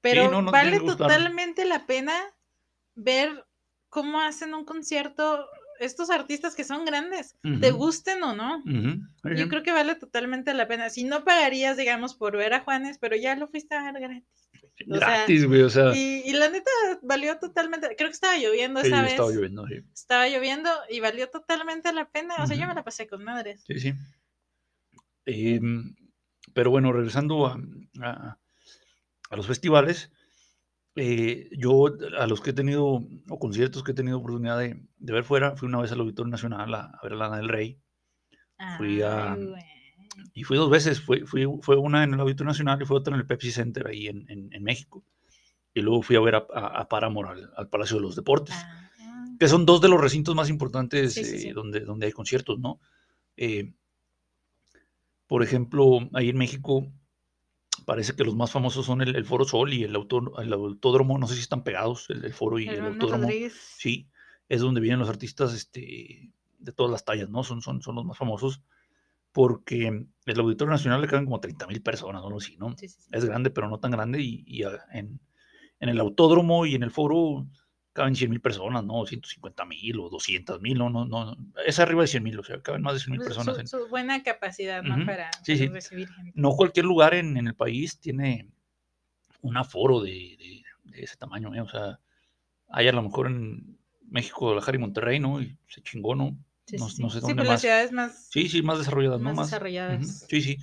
S1: Pero
S2: no, no te
S1: vale totalmente la pena ver cómo hacen un concierto estos artistas que son grandes, te
S2: Ujú.
S1: gusten o no.
S2: Ujú. Sí,
S1: Yo
S2: sí.
S1: creo que vale totalmente la pena. Si no pagarías, digamos, por ver a Juanes, pero ya lo fuiste a ver gratis. o
S2: Gratis, güey, o sea.
S1: Y, y la neta valió totalmente. Creo que estaba lloviendo
S2: sí,
S1: esa vez.
S2: estaba lloviendo, sí.
S1: Estaba lloviendo y valió totalmente la pena. O sea, yo me la pasé con madres.
S2: Sí, sí. Em, pero bueno, regresando a, a- a los festivales, eh, yo a los que he tenido, o conciertos que he tenido oportunidad de, de ver fuera, fui una vez al Auditorio Nacional a, a ver a Lana del Rey, Fui a-
S1: Ay,
S2: y fui dos veces, fui, fui- fue una en el Auditorio Nacional y fue otra en el Pepsi Center ahí en, en- en México. Y luego fui a ver a, a, a Paramore al, al Palacio de los Deportes.
S1: Ah,
S2: que son dos de los recintos más importantes
S1: Sí, sí,
S2: eh,
S1: sí.
S2: Donde, donde hay conciertos, ¿no? Eh, por ejemplo, ahí en México parece que los más famosos son el, el Foro Sol y el, auto- el autódromo, no sé si están pegados, el, el foro y el, autódromo.
S1: Rodríguez.
S2: Sí, es donde vienen los artistas este, de todas las tallas, ¿no? Son, son, son los más famosos porque el Auditorio Nacional le caben como 30 mil personas, ¿no? Sí, ¿no?
S1: Sí, sí, sí.
S2: Es grande, pero no tan grande y, y, en, en el autódromo y en el foro caben 100 mil personas, ¿no? 150 mil o 200 mil, no, no, no, es arriba de 100 mil, o sea, caben más de 100 mil personas.
S1: su,
S2: en-
S1: su buena capacidad, ¿no?
S2: Ujú.
S1: Para,
S2: Sí, sí.
S1: recibir gente.
S2: no cualquier lugar en, en el país tiene un aforo de, de- de ese tamaño, ¿eh? O sea, hay a lo mejor en México, Guadalajara y Monterrey, ¿no? Y se chingó, ¿no?
S1: Sí,
S2: no,
S1: sí, sí.
S2: no sé
S1: Sí,
S2: dónde
S1: pues las
S2: más.
S1: ciudades más,
S2: Sí, sí, más desarrolladas, ¿no?
S1: más
S2: Más, Ujú,
S1: desarrolladas.
S2: Sí, sí.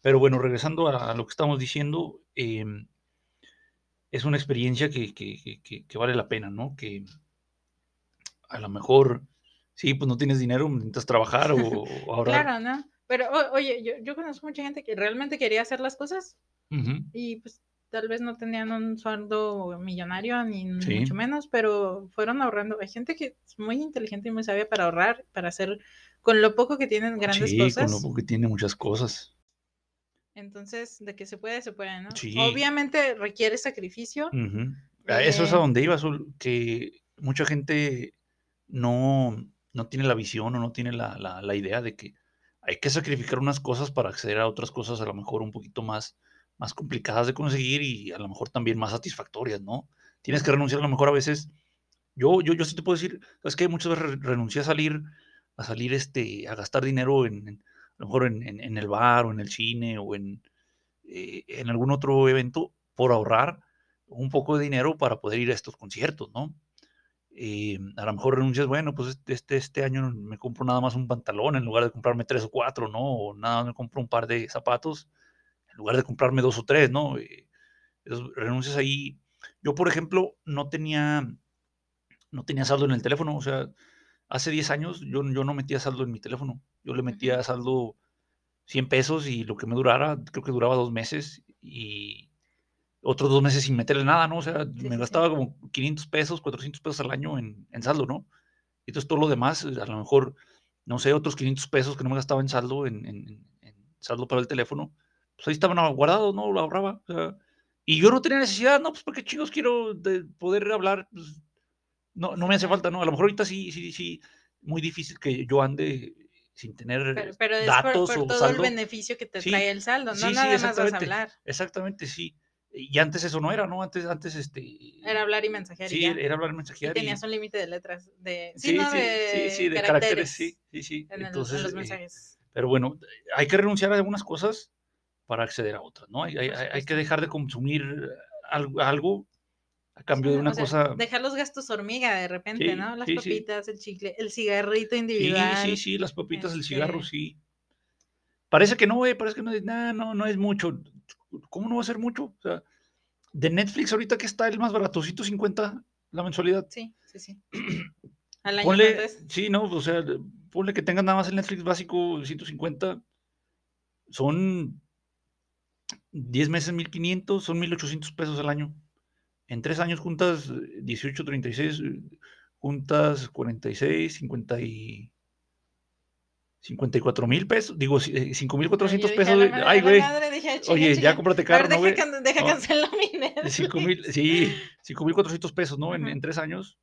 S2: Pero bueno, regresando a, a lo que estamos diciendo, em, es una experiencia que, que- que- que- vale la pena, ¿no? Que a lo mejor, sí, pues no tienes dinero, necesitas trabajar o, o ahorrar.
S1: Claro, ¿no? Pero o- oye, yo, yo conozco mucha gente que realmente quería hacer las cosas
S2: Ujú,
S1: y pues tal vez no tenían un sueldo millonario ni
S2: Sí.
S1: mucho menos, pero fueron ahorrando. Hay gente que es muy inteligente y muy sabia para ahorrar, para hacer con lo poco que tienen grandes
S2: Sí,
S1: cosas.
S2: con lo que tiene muchas cosas.
S1: Entonces, de que se puede, se puede, ¿no?
S2: Sí.
S1: Obviamente requiere sacrificio.
S2: Eso es a
S1: Eh,
S2: donde iba, Azul, que mucha gente no, no tiene la visión o no tiene la, la- la idea de que hay que sacrificar unas cosas para acceder a otras cosas a lo mejor un poquito más, más complicadas de conseguir y a lo mejor también más satisfactorias, ¿no? Tienes que renunciar a lo mejor a veces Yo, yo, yo sí te puedo decir, es que muchas veces renuncié a salir, a salir, este, a gastar dinero en, mejor en, el bar o en el cine o en, eh, en algún otro evento por ahorrar un poco de dinero para poder ir a estos conciertos, ¿no? Eh, a lo mejor renuncias, bueno, pues este, este, este año me compro nada más un pantalón en lugar de comprarme tres o cuatro, ¿no? O nada, me compro un par de zapatos en lugar de comprarme dos o tres, ¿no? Eh, renuncias ahí. Yo, por ejemplo, no tenía, no tenía saldo en el teléfono, o sea, hace 10 años yo, yo no metía saldo en mi teléfono, yo le metía saldo 100 pesos y lo que me durara, creo que duraba dos meses y otros dos meses sin meterle nada, ¿no? O sea, me gastaba como 500 pesos, 400 pesos al año en, saldo, ¿no? Y entonces todo lo demás, a lo mejor, no sé, otros 500 pesos que no me gastaba en saldo, en, saldo para el teléfono, pues ahí estaban guardados, ¿no? Lo ahorraba. O sea, y yo no tenía necesidad, no, pues porque chicos quiero de poder hablar, pues, no, no me hace falta, ¿no? A lo mejor ahorita sí, sí, sí, muy difícil que yo ande sin tener
S1: pero, pero es datos por, todo el beneficio que te trae el saldo, no nada más vas a hablar.
S2: Exactamente, sí. Y antes eso no era, ¿no? Antes, antes este.
S1: Era hablar y mensajear.
S2: Sí, era hablar y mensajear.
S1: Y tenías un límite de letras, de.
S2: Sí, sí, sí, sí, de caracteres, sí, sí, sí. Entonces, los eh, mensajes. pero bueno, hay que renunciar a algunas cosas para acceder a otras, ¿no? Hay, hay, hay que dejar de consumir algo, algo a cambio de una cosa.
S1: Dejar los gastos hormiga de repente, ¿no? Las papitas, el chicle, el cigarrito individual.
S2: Sí, sí, sí, las papitas, el cigarro, este sí. Parece que no, güey, parece que no es, nada, no, no es mucho. ¿Cómo no va a ser mucho? O sea, de Netflix ahorita que está el más barato, 150 la mensualidad.
S1: Sí, sí, sí. Al año
S2: ponle, sí, no, o sea, ponle que tengan nada más el Netflix básico 150. Son 10 meses 1500, son 1800 pesos al año. En tres años juntas 18, 36, juntas 46, 50 y 54 mil pesos, digo, 5 mil 400 pesos. ay, güey. Oye, ya cómprate carro, ¿no,
S1: güey? Deja, cancelar mi net.
S2: 5 mil, sí, 5 mil 400 pesos, ¿no? En, en, tres años.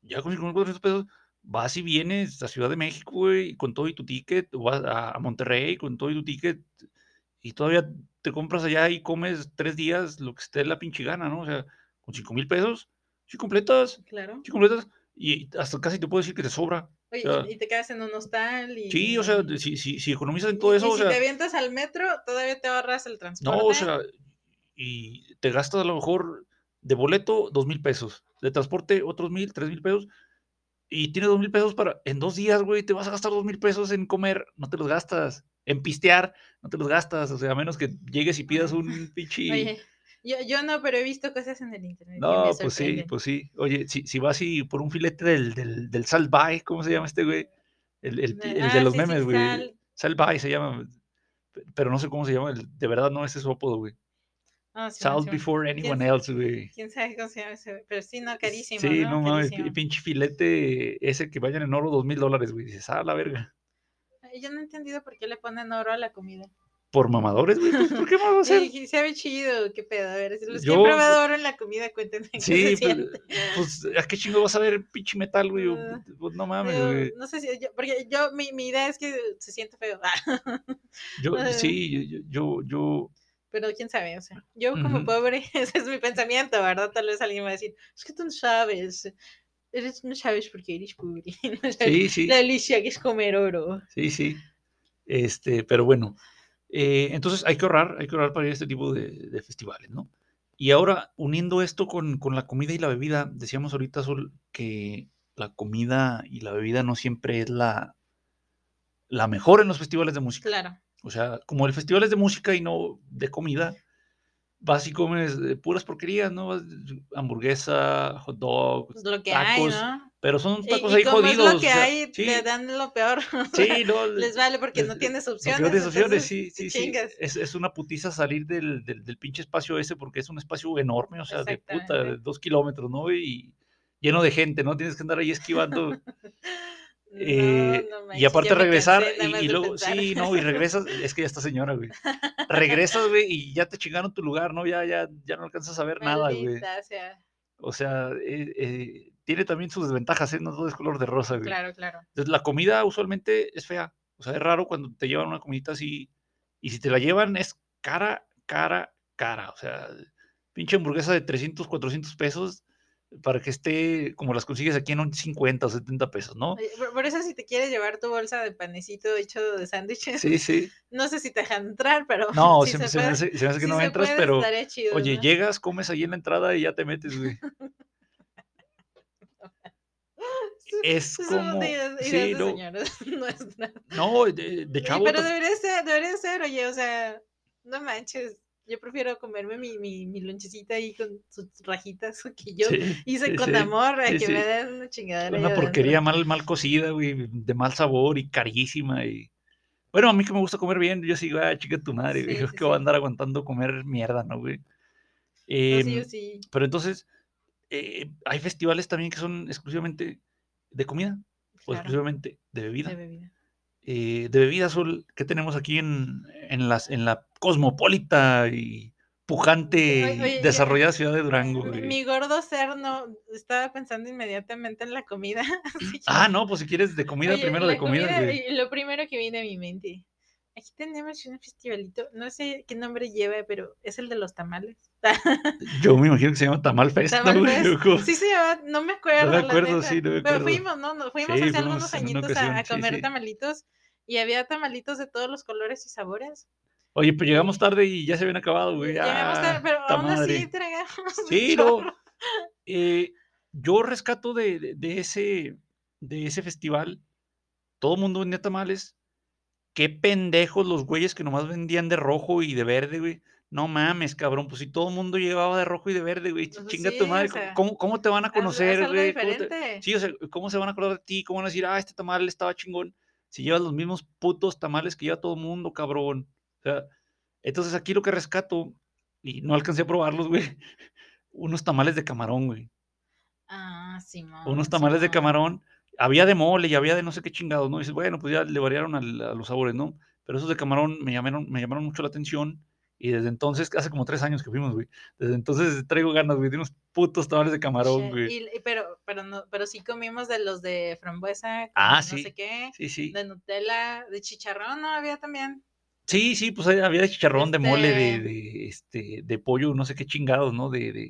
S2: Ya con 5 mil 400 pesos, vas y vienes a Ciudad de México, güey, con todo y tu ticket, o vas a, Monterrey con todo y tu ticket, y todavía te compras allá y comes tres días lo que esté la pinche gana, ¿no? O sea, con 5 mil pesos, sí completas.
S1: Claro.
S2: Sí completas, y hasta casi te puedo decir que te sobra
S1: y, te quedas en un hostal. Y,
S2: sí, o sea, si, si, si economizas en todo eso.
S1: Y
S2: o
S1: si te avientas al metro, todavía te ahorras el transporte.
S2: No, o sea, y te gastas a lo mejor de boleto dos mil pesos, de transporte otros mil, tres mil pesos, y tienes dos mil pesos para, en dos días, güey, te vas a gastar dos mil pesos en comer, no te los gastas, en pistear, no te los gastas, o sea, a menos que llegues y pidas un pinche...
S1: Yo, yo no, pero he visto cosas en el internet.
S2: No, pues sí, pues sí. Oye, si, si vas y por un filete del, del, del ¿cómo se llama este güey? El, el, el de ah, los memes, güey. Sal... Salvay se llama, pero no sé cómo se llama. de verdad no ese es su apodo, güey. Oh, Salt before anyone else, güey.
S1: ¿Quién sabe cómo se llama ese? Pero sí, no, carísimo.
S2: Sí,
S1: no,
S2: no mames, pinche filete ese que vayan en oro, dos mil dólares, güey. Dices, ah, la verga.
S1: Yo no he entendido por qué le ponen oro a la comida
S2: por mamadores, güey. Pues, ¿Por qué vamos a hacer?
S1: Sí, se ve chido, qué pedo. A ver, los Yo, que he probado en la comida, cuéntenme.
S2: Sí, pero, pues, ¿a qué chingo vas a ver pinche metal, güey? Uh, pues no mames, güey.
S1: No sé si, yo, porque yo, mi, mi, idea es que se siente feo.
S2: yo, sí, yo, yo, yo,
S1: Pero quién sabe, o sea, yo como pobre, ese es mi pensamiento, ¿verdad? Tal vez alguien va a decir, es que tú no sabes. Eres, no sabes por qué eres pobre. No
S2: sí, sí.
S1: La delicia que es comer oro.
S2: Sí, sí. Este, pero bueno, eh, entonces hay que ahorrar, hay que ahorrar para ir a este tipo de, festivales, ¿no? Y ahora, uniendo esto con, la comida y la bebida, decíamos ahorita, Sol, que la comida y la bebida no siempre es la, la mejor en los festivales de música.
S1: Claro.
S2: O sea, como el festival es de música y no de comida, vas y comes puras porquerías, ¿no? Hamburguesa, hot dog,
S1: pues lo que hay, ¿no?
S2: Pero son tacos ahí jodidos.
S1: Es lo que hay, te dan lo peor.
S2: Sí, no.
S1: les vale porque no tienes opciones. No
S2: tienes opciones, sí, sí, sí. Es, es, una putiza salir del, del, del, pinche espacio ese porque es un espacio enorme, o sea, de puta, de dos kilómetros, ¿no? Y lleno de gente, ¿no? Tienes que andar ahí esquivando. Eh, y aparte regresar y, luego, sí, no, y regresas, es que ya está señora, güey. Regresas, güey, y ya te chingaron tu lugar, ¿no? Ya, ya, ya no alcanzas a ver nada, güey. O sea, eh, eh, tiene también sus desventajas, ¿eh? No todo es color de rosa, güey.
S1: Claro, claro.
S2: Entonces, la comida usualmente es fea. O sea, es raro cuando te llevan una comidita así. Y si te la llevan, es cara, cara, cara. O sea, pinche hamburguesa de 300, 400 pesos para que esté como las consigues aquí en un 50 o 70 pesos, ¿no?
S1: Por, eso si te quieres llevar tu bolsa de panecito hecho de sándwiches,
S2: Sí, sí.
S1: no sé si te dejan entrar, pero
S2: No,
S1: si
S2: se,
S1: se,
S2: se me hace, se me hace que
S1: si
S2: no entras,
S1: puede,
S2: pero
S1: chido,
S2: oye,
S1: ¿no?
S2: llegas, comes ahí en la entrada y ya te metes, güey. Es como, sí, no, no, de, de chavo,
S1: Pero debería ser, debería ser, oye, o sea, no manches. Yo prefiero comerme mi, mi, mi lonchecita ahí con sus rajitas que yo
S2: sí,
S1: hice
S2: sí,
S1: con
S2: sí,
S1: amor a que me den una chingadera
S2: Una porquería mal, mal cocida, güey, de mal sabor y carísima. Y... Bueno, a mí que me gusta comer bien, yo sigo, ah, chica tu madre, güey, que voy a andar aguantando comer mierda, ¿no, güey?
S1: No, sí,
S2: Em,
S1: sí.
S2: pero entonces, eh, hay festivales también que son exclusivamente de comida o exclusivamente de
S1: de
S2: bebida.
S1: bebida.
S2: Eh, de bebida, Sol, ¿qué tenemos aquí en, en, las, en la cosmopolita y pujante
S1: Oye, oye,
S2: desarrollada ciudad de Durango,
S1: mi, mi gordo ser no estaba pensando inmediatamente en la comida.
S2: Ah, no, pues si quieres de comida, primero de comida,
S1: comida, y lo primero que viene a mi mente. Aquí tenemos un festivalito, no sé qué nombre lleva, pero es el de los tamales.
S2: Yo me imagino que se llama Tamal Fest, ¿no,
S1: Tamal Sí se llama, no me acuerdo.
S2: me
S1: la
S2: acuerdo, sí, no me
S1: Pero
S2: acuerdo.
S1: fuimos, ¿no? no fuimos
S2: Sí,
S1: hace
S2: fuimos
S1: algunos añitos a- a,
S2: ocasión, sí,
S1: comer
S2: sí.
S1: tamalitos y había tamalitos de todos los colores y sabores.
S2: Oye, pues llegamos tarde y ya se habían acabado, güey.
S1: Llegamos tarde,
S2: Ah,
S1: pero
S2: ta
S1: aún así
S2: madre.
S1: tragamos un
S2: Sí, no. Eh, yo rescato de, de- de ese, de ese festival, todo el mundo vendía tamales. Qué pendejos los güeyes que nomás vendían de rojo y de verde, güey. No mames, cabrón, pues si todo el mundo llevaba de rojo y de verde, güey,
S1: Pues
S2: chinga
S1: sí,
S2: tu
S1: o
S2: madre,
S1: sea,
S2: ¿cómo, cómo te van a conocer,
S1: algo
S2: güey? ¿Cómo te-. Sí, o sea, ¿cómo se van a acordar de ti? ¿Cómo van a decir, ah, este tamal estaba chingón? Si llevas los mismos putos tamales que lleva todo el mundo, cabrón. O sea, entonces aquí lo que rescato, y no alcancé a probarlos, güey, unos tamales de camarón, güey.
S1: Ah, Simón.
S2: Unos tamales de camarón. Había de mole y había de no sé qué chingados, ¿no? Y dices, bueno, pues ya le variaron al- a los sabores, ¿no? Pero esos de camarón me llamaron, me llamaron mucho la atención. Y desde entonces, hace como tres años que fuimos, güey. Desde entonces traigo ganas, güey, de unos putos tamales de camarón, güey.
S1: y- y- pero, pero, no, pero sí comimos de los de frambuesa,
S2: Ah,
S1: no
S2: sí.
S1: sé qué,
S2: Sí, sí.
S1: de Nutella, de chicharrón, ¿no? Había también.
S2: Sí, sí, pues había de chicharrón, de mole, de,
S1: Este-
S2: de, este, de pollo, no sé qué chingados, ¿no? De, de...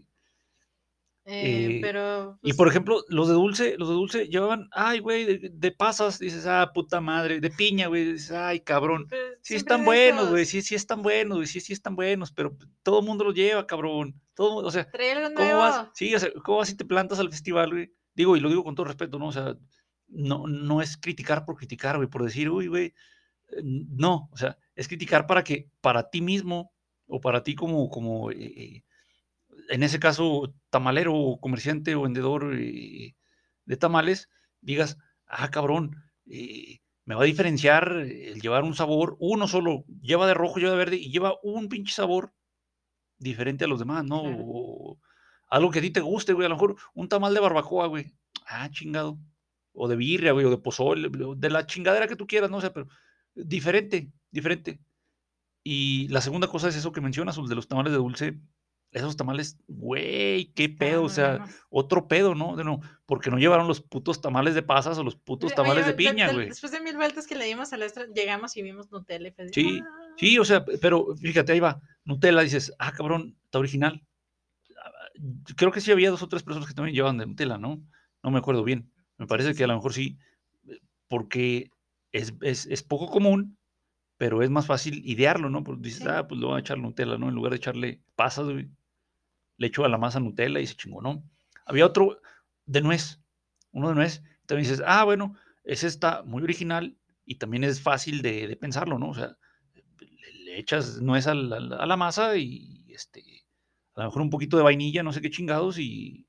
S1: eh,
S2: Eh,
S1: pero.
S2: Y
S1: pues,
S2: por ejemplo, los de dulce, los de dulce llevaban, ay, güey, de, de pasas, dices, ah, puta madre, de piña, güey, dices, ay, cabrón.
S1: pues,
S2: Sí están buenos, güey, sí, sí están buenos, güey, sí, sí están buenos, pero todo el mundo los lleva, cabrón. Todo, o sea, ¿cómo vas? Sí, o sea, ¿cómo vas y te plantas al festival, güey? Digo, y lo digo con todo respeto, ¿no? O sea, no, no es criticar por criticar, güey, por decir, uy, güey, no, o sea, es criticar para que, para ti mismo, o para ti como, como, eh, en ese caso, tamalero, o comerciante o vendedor eh, de tamales, digas, ah, cabrón, eh, me va a diferenciar el llevar un sabor, uno solo, lleva de rojo, lleva de verde, y lleva un pinche sabor diferente a los demás, ¿no?
S1: Claro.
S2: O algo que a ti te guste, güey, a lo mejor un tamal de barbacoa, güey, ah, chingado, o de birria, güey, o de pozole, de la chingadera que tú quieras, no o sea, pero diferente, diferente. Y la segunda cosa es eso que mencionas, el de los tamales de dulce. Esos tamales, güey, qué pedo, o sea, otro pedo, ¿no? De no, porque no llevaron los putos tamales de pasas o los putos
S1: Oye,
S2: tamales de
S1: de-
S2: piña, güey.
S1: Después de mil vueltas que le dimos al extra, llegamos y vimos Nutella y
S2: Sí,
S1: "Ah".
S2: Sí, o sea, pero fíjate, ahí va, Nutella, dices, ah, cabrón, está original. Creo que sí había dos o tres personas que también llevaban de Nutella, ¿no? No me acuerdo bien. Me parece que a lo mejor sí, porque es, es, es poco común, pero es más fácil idearlo, ¿no? Pues dices,
S1: Sí.
S2: ah, pues le voy a echar Nutella, ¿no? En lugar de echarle pasas, güey, le echo a la masa Nutella y se chingó, ¿no? Había otro de nuez, uno de nuez, también dices, ah, bueno, ese está muy original y también es fácil de, de pensarlo, ¿no? O sea, le, le echas nuez a la, a la masa y este, a lo mejor un poquito de vainilla, no sé qué chingados, y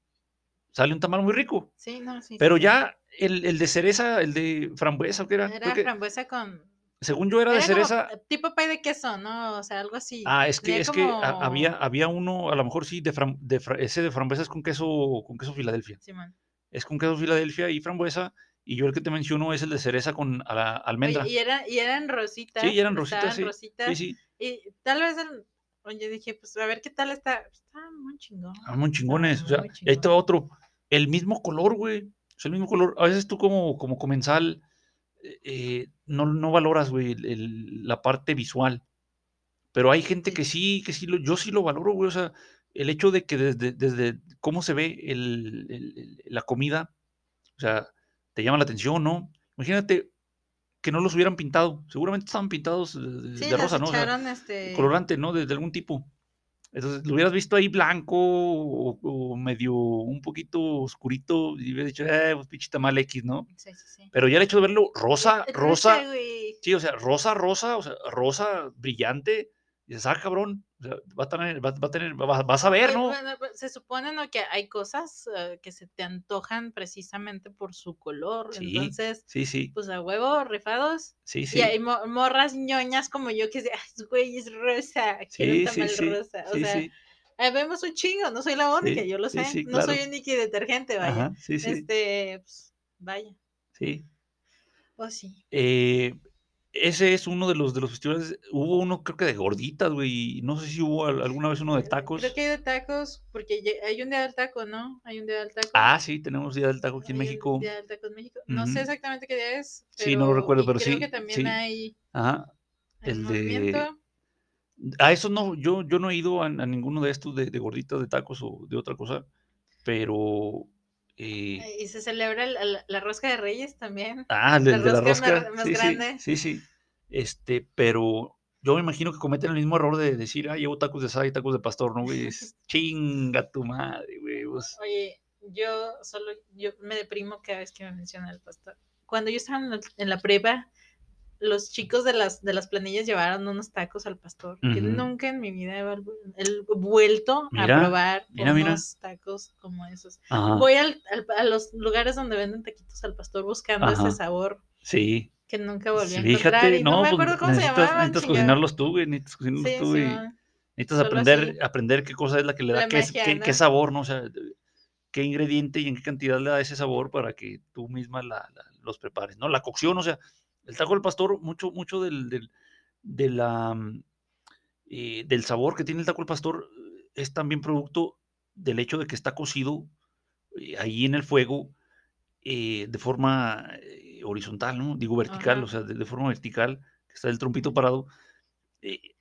S2: sale un tamal muy rico.
S1: Sí, no, sí. sí,
S2: Pero
S1: sí.
S2: ya el, el de cereza, el de frambuesa, ¿qué era?
S1: Era
S2: que,
S1: frambuesa con.
S2: según yo era de
S1: como
S2: cereza.
S1: tipo pay de queso, ¿no? O sea, algo así.
S2: Ah, es que, es que había, había uno, a lo mejor sí, de, fram- de ese de frambuesa es con queso, con queso Filadelfia.
S1: Simón.
S2: Es con queso Filadelfia y frambuesa. Y yo el que te menciono es el de cereza con a la almendra.
S1: Oye, y, era, y eran rositas.
S2: Sí, eran rositas, sí.
S1: rositas.
S2: Sí, sí.
S1: Y tal vez, el, oye, dije, pues a ver qué tal está. Está muy chingón.
S2: Ah, muy chingones. O sea,
S1: muy
S2: ahí te va otro. El mismo color, güey. Es el mismo color. A veces tú como, como comensal eh, eh, no, no valoras, güey, el- el- la parte visual. Pero hay gente que sí, que sí, lo, yo sí lo valoro, güey. O sea, el hecho de que desde, desde cómo se ve el- la comida, o sea, te llama la atención, ¿no? Imagínate que no los hubieran pintado, seguramente estaban pintados de, de-
S1: Sí,
S2: de
S1: las
S2: rosa, ¿no? O sea,
S1: echaron, este,
S2: colorante, ¿no? De, de algún tipo. Entonces, lo hubieras visto ahí blanco o, o medio un poquito oscurito y hubieras dicho, eh, pues pinche tamal X, ¿no?
S1: Sí, sí, sí.
S2: Pero ya el hecho de verlo rosa, rosa, sí, o sea, rosa, rosa, o sea, rosa brillante, y dices, ah, cabrón, va a tener, va, va a tener, va- vas a ver, ¿no?
S1: bueno, pues, se supone ¿no? que hay cosas eh, que se te antojan precisamente por su color.
S2: Sí,
S1: Entonces,
S2: sí, sí,
S1: pues a huevo, rifados.
S2: sí, sí.
S1: Y hay mo- morras ñoñas como yo que dicen, "Ay, güey, es rosa, quiero un tamal rosa. O sea, eh, vemos un chingo, no soy la única, yo lo sé. No soy un Nicky detergente, vaya.
S2: Ajá, sí, sí,
S1: Este, pues, vaya.
S2: sí.
S1: Oh, sí.
S2: Eh, ese es uno de los, de los festivales. Hubo uno, creo que de gorditas, güey. No sé si hubo al- alguna vez uno de tacos.
S1: Creo que hay de tacos, porque hay un día del taco, ¿no? Hay un día del taco.
S2: Ah, sí, tenemos Día del Taco aquí en
S1: Hay
S2: México.
S1: Día del taco en México. No sé exactamente qué día es.
S2: Sí, no lo recuerdo, pero
S1: creo
S2: sí,
S1: que también
S2: sí.
S1: hay,
S2: Ajá.
S1: hay
S2: El de-
S1: movimiento.
S2: A eso no, yo, yo no he ido a, a ninguno de estos de, de gorditas, de tacos o de otra cosa, pero. Eh,
S1: Y se celebra el- el- la rosca de Reyes también.
S2: ah, el
S1: la
S2: de la
S1: rosca más- más
S2: sí,
S1: grande.
S2: sí, sí, sí. Este, pero yo me imagino que cometen el mismo error de decir, ah, llevo tacos de asada y tacos de pastor, ¿no, güey? Chinga tu madre, güey.
S1: Oye, yo solo, yo me deprimo cada vez que me menciona el pastor. Cuando yo estaba en la, en la prepa, los chicos de las, de las planillas llevaron unos tacos al pastor, que nunca en mi vida he vuel- he vuelto
S2: Mira,
S1: a probar
S2: mira, mira.
S1: unos tacos como esos.
S2: Ajá.
S1: Voy al- al- a los lugares donde venden taquitos al pastor buscando
S2: Ajá.
S1: ese sabor
S2: Sí.
S1: que nunca volví a encontrar.
S2: Fíjate,
S1: y no,
S2: no,
S1: me
S2: pues,
S1: acuerdo cómo se
S2: necesitas,
S1: llamaban.
S2: necesitas cocinarlos tú, güey. Necesitas cocinarlos
S1: Sí,
S2: tú necesitas
S1: solo
S2: aprender,
S1: así.
S2: aprender qué cosa es la que le da, qué, qué, qué sabor, ¿no? O sea, qué ingrediente y en qué cantidad le da ese sabor para que tú misma la- la- los prepares, ¿no? La cocción, o sea, el taco del pastor, mucho, mucho del, del, de la, mm, eh, del sabor que tiene el taco del pastor es también producto del hecho de que está cocido eh, ahí en el fuego eh, de forma horizontal, ¿no? Digo vertical,
S1: Ajá.
S2: o sea, de, de forma vertical, que está el trompito parado.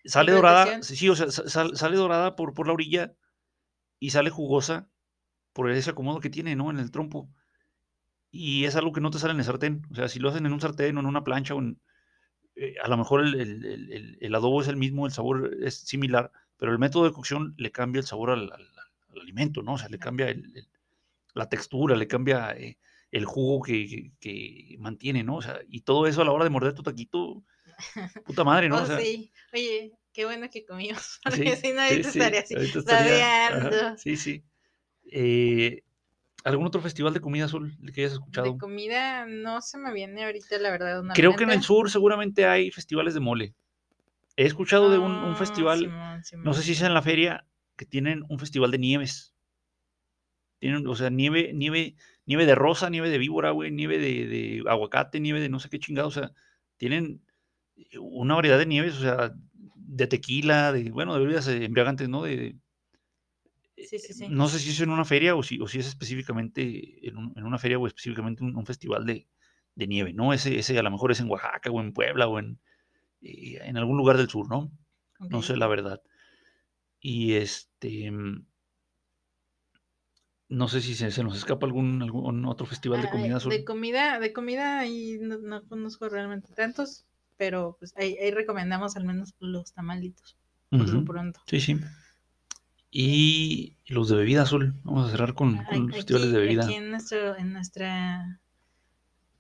S2: sale dorada, sí, o sea, sa- sal- sale dorada por, por la orilla y sale jugosa por ese acomodo que tiene, ¿no? En el trompo. Y es algo que no te sale en el sartén. O sea, si lo hacen en un sartén o en una plancha, o en- eh, a lo mejor el, el- el- el- adobo es el mismo, el sabor es similar, pero el método de cocción le cambia el sabor al, al- al alimento, ¿no? O sea, le cambia la textura, le cambia eh, el jugo que, que- que mantiene, ¿no? O sea, y todo eso a la hora de morder tu taquito, puta madre, ¿no?
S1: Oh,
S2: O sea,
S1: sí. Oye, qué bueno que comimos.
S2: Sí,
S1: Porque si no, ahí
S2: sí,
S1: te
S2: sí,
S1: estaría así.
S2: ahorita estaría- ajá, sí, sí. Eh, ¿Algún otro festival de comida azul que hayas escuchado?
S1: De comida no se me viene ahorita, la verdad. Una
S2: Creo que en el sur seguramente hay festivales de mole. He escuchado de un, un
S1: Ah,
S2: festival,
S1: Simón,
S2: no sé si es en la feria, que tienen un festival de nieves. Tienen, o sea, nieve, nieve, nieve de rosa, nieve de víbora, güey, nieve de, de aguacate, nieve de no sé qué chingado. O sea, tienen una variedad de nieves, o sea, de tequila, de, bueno, de bebidas eh, embriagantes, ¿no? De,
S1: Sí, sí, sí.
S2: no sé si es en una feria o si, o si es específicamente en, un- en una feria o específicamente un, un festival de, de nieve, ¿no? Ese, ese a lo mejor es en Oaxaca o en Puebla o en, eh, en algún lugar del sur, ¿no? No sé la verdad. Y este. mm, No sé si se, se nos escapa algún, algún otro festival de comida azul.
S1: De comida, de comida ahí no, no conozco realmente tantos, pero pues ahí, ahí recomendamos al menos los tamalitos, por lo
S2: Ujú,
S1: pronto.
S2: Sí, sí. Y los de bebida azul. Vamos a cerrar con, los festivales de bebida.
S1: aquí en nuestro, en nuestra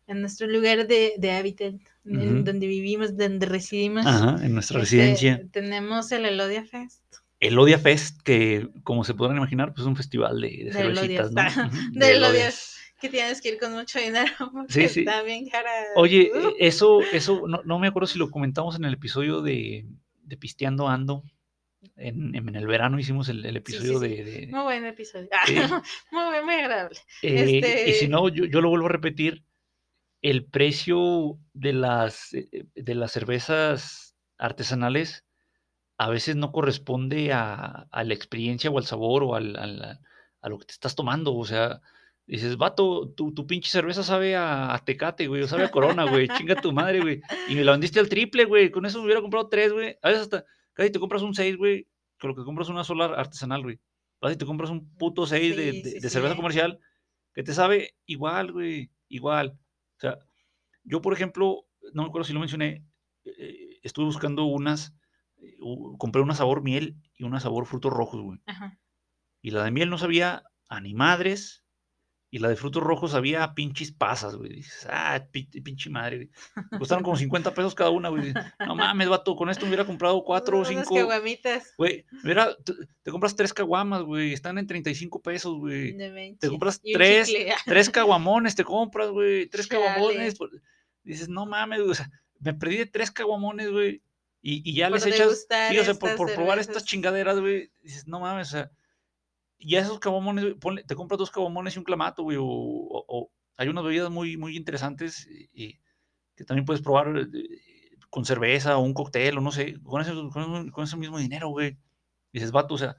S1: en nuestro lugar de, de hábitat, en donde vivimos, donde residimos.
S2: Ajá, en nuestra
S1: este,
S2: residencia.
S1: Tenemos el Elodia Fest.
S2: El Odia Fest, que como se podrán imaginar, pues es un festival de, de
S1: De
S2: cervecitas, ¿no?
S1: Elodias.
S2: Ujú,
S1: De
S2: Elodias.
S1: Elodias. Que tienes que ir con mucho dinero porque
S2: Sí, sí.
S1: está bien cara.
S2: Oye,
S1: Uh,
S2: eh, eso, eso, no, no me acuerdo si lo comentamos en el episodio de, de Pisteando Ando. En, en el verano hicimos el, el
S1: sí,
S2: episodio
S1: sí.
S2: de- de,
S1: Muy buen episodio.
S2: Sí.
S1: muy, muy agradable.
S2: Eh, Y
S1: Este-
S2: si no, yo, yo lo vuelvo a repetir, el precio de las, eh, de las cervezas artesanales a veces no corresponde a, a la experiencia o al sabor o al- al- a lo que te estás tomando. O sea, dices, vato, tu, tu pinche cerveza sabe a, a Tecate, güey, o sabe a Corona, güey, chinga tu madre, güey. Y me la vendiste al triple, güey, con eso me hubiera comprado tres, güey. A veces hasta casi te compras un seis, güey, con lo que compras una sola artesanal, güey. Vas y te compras un puto 6 de,
S1: Sí,
S2: de-
S1: sí,
S2: de cerveza
S1: sí.
S2: comercial que te sabe igual, güey, igual. O sea, yo, por ejemplo, no me acuerdo si lo mencioné, eh, estuve buscando unas, eh, compré una sabor miel y una sabor frutos rojos, güey.
S1: Ajá.
S2: Y la de miel no sabía a ni madres. Y la de frutos rojos sabía a pinches pasas, güey. Dices, ah, pi- pinche madre. güey". Costaron como 50 pesos cada una, güey. No mames, vato, con esto me hubiera comprado cuatro o cinco.
S1: caguamitas.
S2: Güey, mira, te, te compras tres caguamas, güey. Están en 35 pesos, güey.
S1: Manches.
S2: Te compras tres, tres caguamones, te compras, güey. Tres caguamones. Dices, no mames, güey. O sea, me perdí de tres caguamones, güey. Y, y ya
S1: Por
S2: les echas. Sí, o sea, por, por probar estas chingaderas, güey. Dices, no mames, o sea. Y esos caguamones, güey, ponle- te compras dos caguamones y un clamato, güey. O, o- o hay unas bebidas muy, muy interesantes y, que también puedes probar eh, con cerveza o un cóctel o no sé. Con ese, con, con ese mismo dinero, güey. Dices, vato, o sea.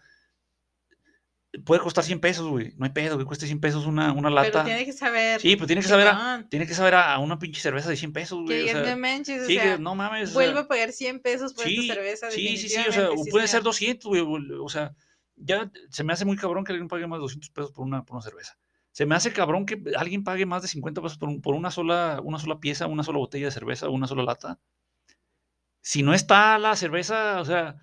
S2: Puede costar 100 pesos, güey. No hay pedo, que cueste 100 pesos una, una
S1: Pero
S2: lata.
S1: tiene que saber.
S2: Sí, pues tiene que saber a,
S1: chingón.
S2: tiene que saber a, a una pinche cerveza de 100 pesos,
S1: Que
S2: güey. O
S1: digas,
S2: sea,
S1: no manches, o
S2: sí,
S1: sea,
S2: que no mames. o sea,
S1: vuelvo a pagar 100 pesos por
S2: sí,
S1: esta cerveza.
S2: Sí, sí, sí, o sea, o
S1: sí,
S2: pueden ser
S1: señor.
S2: 200, güey. O o sea, ya se me hace muy cabrón que alguien pague más de 200 pesos por una, por una cerveza. Se me hace cabrón que alguien pague más de 50 pesos por, un- por una, sola, una sola pieza, una sola botella de cerveza, una sola lata. Si no está la cerveza, o sea,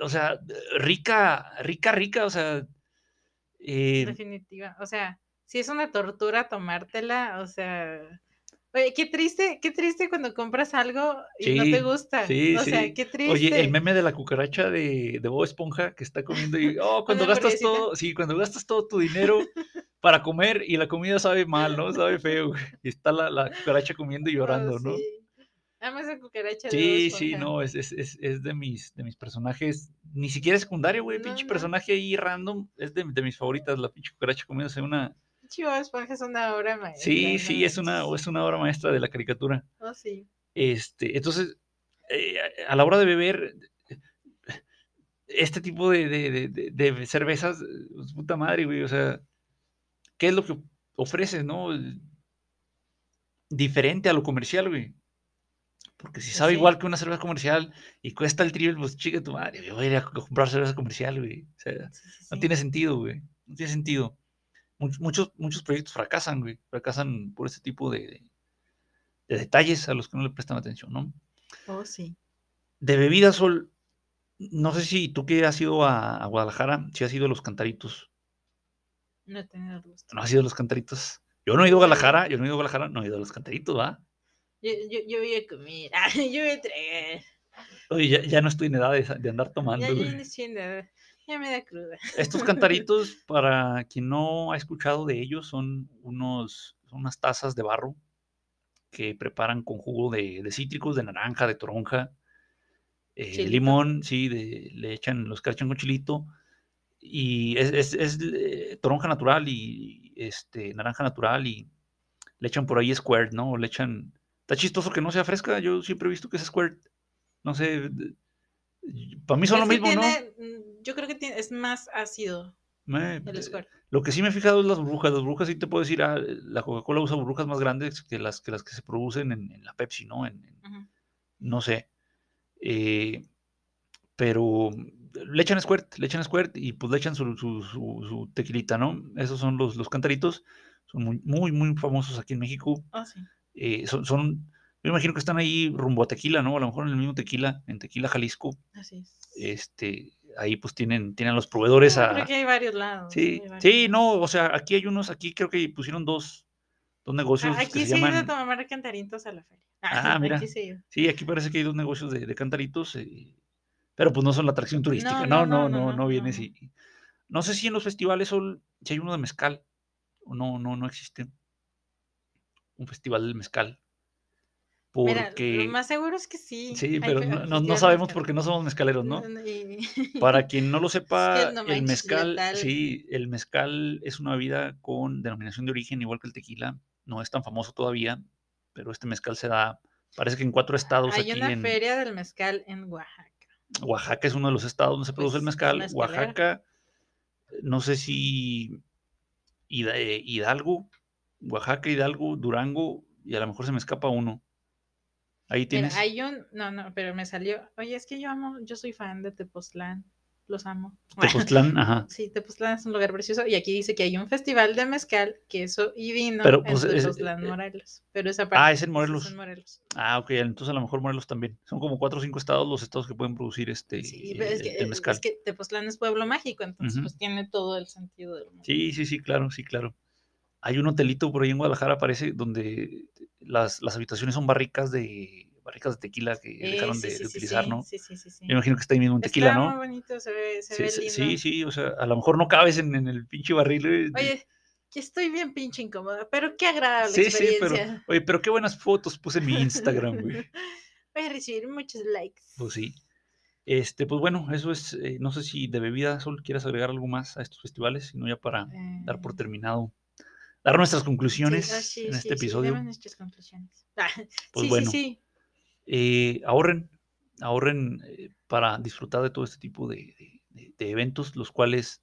S2: o sea, rica, rica, rica, o sea, eh,
S1: Definitiva. O sea, si es una tortura tomártela, o sea. Oye, qué triste, qué triste cuando compras algo y no
S2: Sí,
S1: te gusta.
S2: sí,
S1: o sea,
S2: sí.
S1: qué triste.
S2: Oye, el meme de la cucaracha de, de Bob Esponja que está comiendo y, oh, cuando gastas todo, sí, cuando gastas todo tu dinero para comer y la comida sabe mal, ¿no? Sabe feo, güey. Y está la, la cucaracha comiendo y
S1: Oh,
S2: llorando, ¿no?
S1: sí. Esa cucaracha de
S2: Sí,
S1: Bob
S2: sí,
S1: Esponja.
S2: no, es, es, es, es de, mis, de mis personajes, ni siquiera secundario, güey,
S1: No,
S2: pinche
S1: no.
S2: personaje ahí random, es de, de mis favoritas, la pinche cucaracha comiéndose una...
S1: Bob Esponja es una obra maestra.
S2: Sí,
S1: no
S2: sí, es una, es una obra maestra de la caricatura.
S1: Oh, sí.
S2: Este, entonces, eh, a la hora de beber este tipo de, de- de- cervezas, pues, puta madre, güey, o sea, ¿qué es lo que ofreces, no? Diferente a lo comercial, güey. Porque si
S1: Pues
S2: sabe
S1: sí.
S2: igual que una cerveza comercial y cuesta el triple, pues chica tu madre, yo voy a ir a comprar cerveza comercial, güey. O sea,
S1: Sí, sí,
S2: no tiene sentido, güey. No tiene sentido. Much- muchos, muchos proyectos fracasan, güey. Fracasan por este tipo de, de- de detalles a los que no le prestan atención, ¿no?
S1: Oh, sí.
S2: De bebida, Sol, no sé si tú que has ido a, a Guadalajara, si has ido a los cantaritos.
S1: No he tenido el gusto.
S2: ¿No has ido a los cantaritos? Yo no he ido a Guadalajara, yo no he ido a Guadalajara, no he ido a los cantaritos, ¿va?
S1: Yo, yo, yo voy a comer. Yo voy a traer.
S2: Oye, ya, ya no estoy en edad de, de andar tomando,
S1: Ya, ya, no estoy en nada. Ya me da cruda.
S2: Estos cantaritos, para quien no ha escuchado de ellos, son, unos, son unas tazas de barro que preparan con jugo de, de cítricos, de naranja, de toronja, eh, limón, sí, de- le echan, los que echan con chilito, y es, es- es, eh, toronja natural y este, naranja natural, y le echan por ahí squirt, ¿no? Le echan... Está chistoso que no sea fresca, yo siempre he visto que es squirt. No sé, para mí son
S1: Es
S2: lo mismo, ¿no?
S1: tiene, mm, Yo creo que tiene- es más ácido
S2: Me-
S1: el squirt.
S2: Lo que sí me he fijado es las burbujas. Las burbujas sí te puedo decir, ah, la Coca-Cola usa burbujas más grandes que las que, las que se producen en, en la Pepsi, ¿no? En, no sé. Eh, pero le echan squirt, le echan squirt y pues le echan su, su, su- su tequilita, ¿no? Esos son los, los cantaritos. Son muy, muy, muy famosos aquí en México.
S1: Oh, sí.
S2: Eh, son, son, yo imagino que están ahí rumbo a tequila, ¿no? A lo mejor en el mismo tequila, en Tequila, Jalisco.
S1: Así es.
S2: Este, ahí pues tienen, tienen los proveedores
S1: ah,
S2: a...
S1: Creo que hay varios lados.
S2: Sí, sí, no, o sea, aquí hay unos, aquí creo que pusieron dos, dos negocios.
S1: Ah,
S2: este,
S1: aquí
S2: que
S1: se, se llaman... a tomar cantaritos a la feria.
S2: Ah, ah mira.
S1: Aquí se
S2: sí, aquí parece que hay dos negocios de, de cantaritos, eh, pero pues no son la atracción turística.
S1: No,
S2: no, no,
S1: no,
S2: viene
S1: así.
S2: No sé si en los festivales son, si hay uno de mezcal. No, no, no existe. Un festival del mezcal.
S1: Mira,
S2: porque,
S1: lo más seguro es que sí.
S2: sí, pero no, no- no
S1: festival
S2: sabemos porque no somos mezcaleros, ¿no?
S1: y-
S2: Para quien no lo sepa,
S1: no
S2: el mezcal, sí, el mezcal es una bebida con denominación de origen, igual que el tequila. No es tan famoso todavía, pero este mezcal se da, parece que en cuatro estados
S1: Hay
S2: aquí
S1: una
S2: en
S1: feria del mezcal en Oaxaca.
S2: Oaxaca es uno de los estados donde se produce el
S1: Pues,
S2: mezcal. Oaxaca, no sé si eh, Hidalgo, Oaxaca, Hidalgo, Durango, y a lo mejor se me escapa uno. Ahí
S1: Mira,
S2: tienes.
S1: hay un, no, no, pero me salió, oye, es que yo amo, yo soy fan de Tepoztlán. los amo.
S2: Tepoztlán, ajá.
S1: Sí, Tepoztlán es un lugar precioso. Y aquí dice que hay un festival de mezcal, queso y vino
S2: Pero,
S1: en
S2: pues, es-
S1: Tepoztlán,
S2: eh,
S1: Morelos. Pero esa
S2: ah,
S1: parte
S2: es en Morelos.
S1: en Morelos.
S2: Ah, ok, entonces a lo mejor Morelos también. Son como cuatro o cinco estados los estados que pueden producir este
S1: Sí, pero es que,
S2: el mezcal.
S1: es que Tepoztlán es pueblo mágico, entonces pues tiene todo el sentido del mundo.
S2: Sí, sí, sí, claro, sí, claro. Hay un hotelito por ahí en Guadalajara, parece, donde las, las habitaciones son barricas de barricas de tequila que
S1: Eh,
S2: dejaron
S1: sí,
S2: de,
S1: sí,
S2: de
S1: sí,
S2: utilizar,
S1: sí,
S2: ¿no?
S1: Sí, sí, sí, sí.
S2: Me imagino que está ahí mismo un tequila,
S1: Está
S2: ¿no?
S1: muy bonito, se ve, se
S2: Sí,
S1: ve
S2: sí,
S1: lindo.
S2: sí, sí, o sea, a lo mejor no cabes en, en el pinche barril. eh,
S1: Oye, que estoy bien pinche incómoda, pero qué agradable
S2: sí, sí,
S1: experiencia.
S2: pero, oye, pero qué buenas fotos puse en mi Instagram, güey.
S1: Voy a recibir muchos likes.
S2: Pues sí. Este, pues bueno, eso es, eh, no sé si de bebida, Sol, quieres agregar algo más a estos festivales, sino ya para dar por terminado, dar nuestras conclusiones
S1: sí, ah, sí,
S2: en este
S1: sí,
S2: episodio.
S1: nuestras conclusiones. Ah,
S2: Pues
S1: sí,
S2: bueno.
S1: sí, sí.
S2: eh, ahorren, ahorren eh, para disfrutar de todo este tipo de, de- de- de eventos, los cuales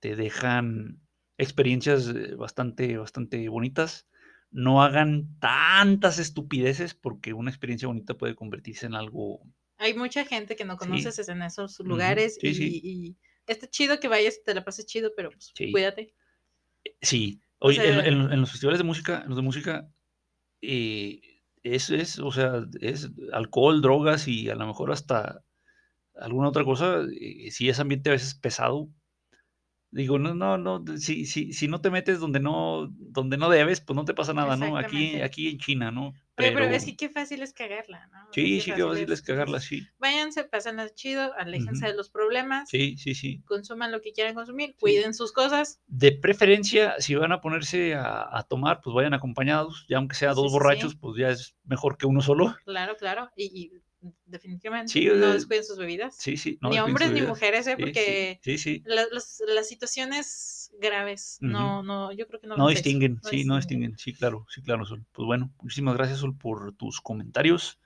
S2: te dejan experiencias eh, bastante, bastante bonitas. No hagan tantas estupideces porque una experiencia bonita puede convertirse en algo.
S1: Hay mucha gente que no conoces en esos lugares y, y está chido que vayas y te la pases chido, pero pues, cuídate.
S2: Sí, oye, en,
S1: sea-
S2: en- en los festivales de música, en los de música, eh, es, es, o sea, es alcohol, drogas y a lo mejor hasta alguna otra cosa. eh, si es ambiente a veces pesado, digo, no, no, no, si, si, si no te metes donde no, donde no debes, pues no te pasa nada, ¿no? Aquí, aquí en China, ¿no?
S1: Oye, pero
S2: Pero
S1: es que qué fácil es cagarla, ¿no?
S2: Sí, sí, qué fácil es cagarla,
S1: entonces,
S2: sí,
S1: Váyanse, pásenla chido, aléjense de los problemas,
S2: sí, sí, sí.
S1: consuman lo que quieran consumir, cuiden sus cosas.
S2: De preferencia, si van a ponerse a, a tomar, pues vayan acompañados, ya aunque sea dos
S1: sí, sí.
S2: borrachos, pues ya es mejor que uno solo.
S1: Claro, claro. Y, y definitivamente
S2: Sí,
S1: no descuiden sus bebidas.
S2: Sí, sí. no
S1: ni hombres ni mujeres, ¿eh? Porque la- las, las situaciones graves, no, no, yo creo que no.
S2: No distinguen, sí, no distinguen. Sí, claro, sí, claro, Sol. Pues bueno, muchísimas gracias, Sol, por tus comentarios.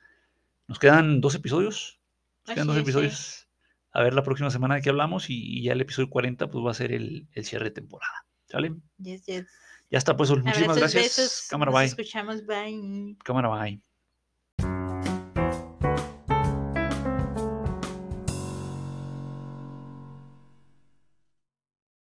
S2: Nos quedan dos episodios. Nos quedan dos episodios. A ver la próxima semana de qué hablamos y, y ya el episodio 40 pues va a ser el, el cierre de temporada. ¿Sale?
S1: Yes, yes.
S2: Ya está, pues, Sol. Muchísimas gracias.
S1: besos.
S2: Cámara,
S1: Nos
S2: bye.
S1: escuchamos, bye.
S2: Cámara, bye.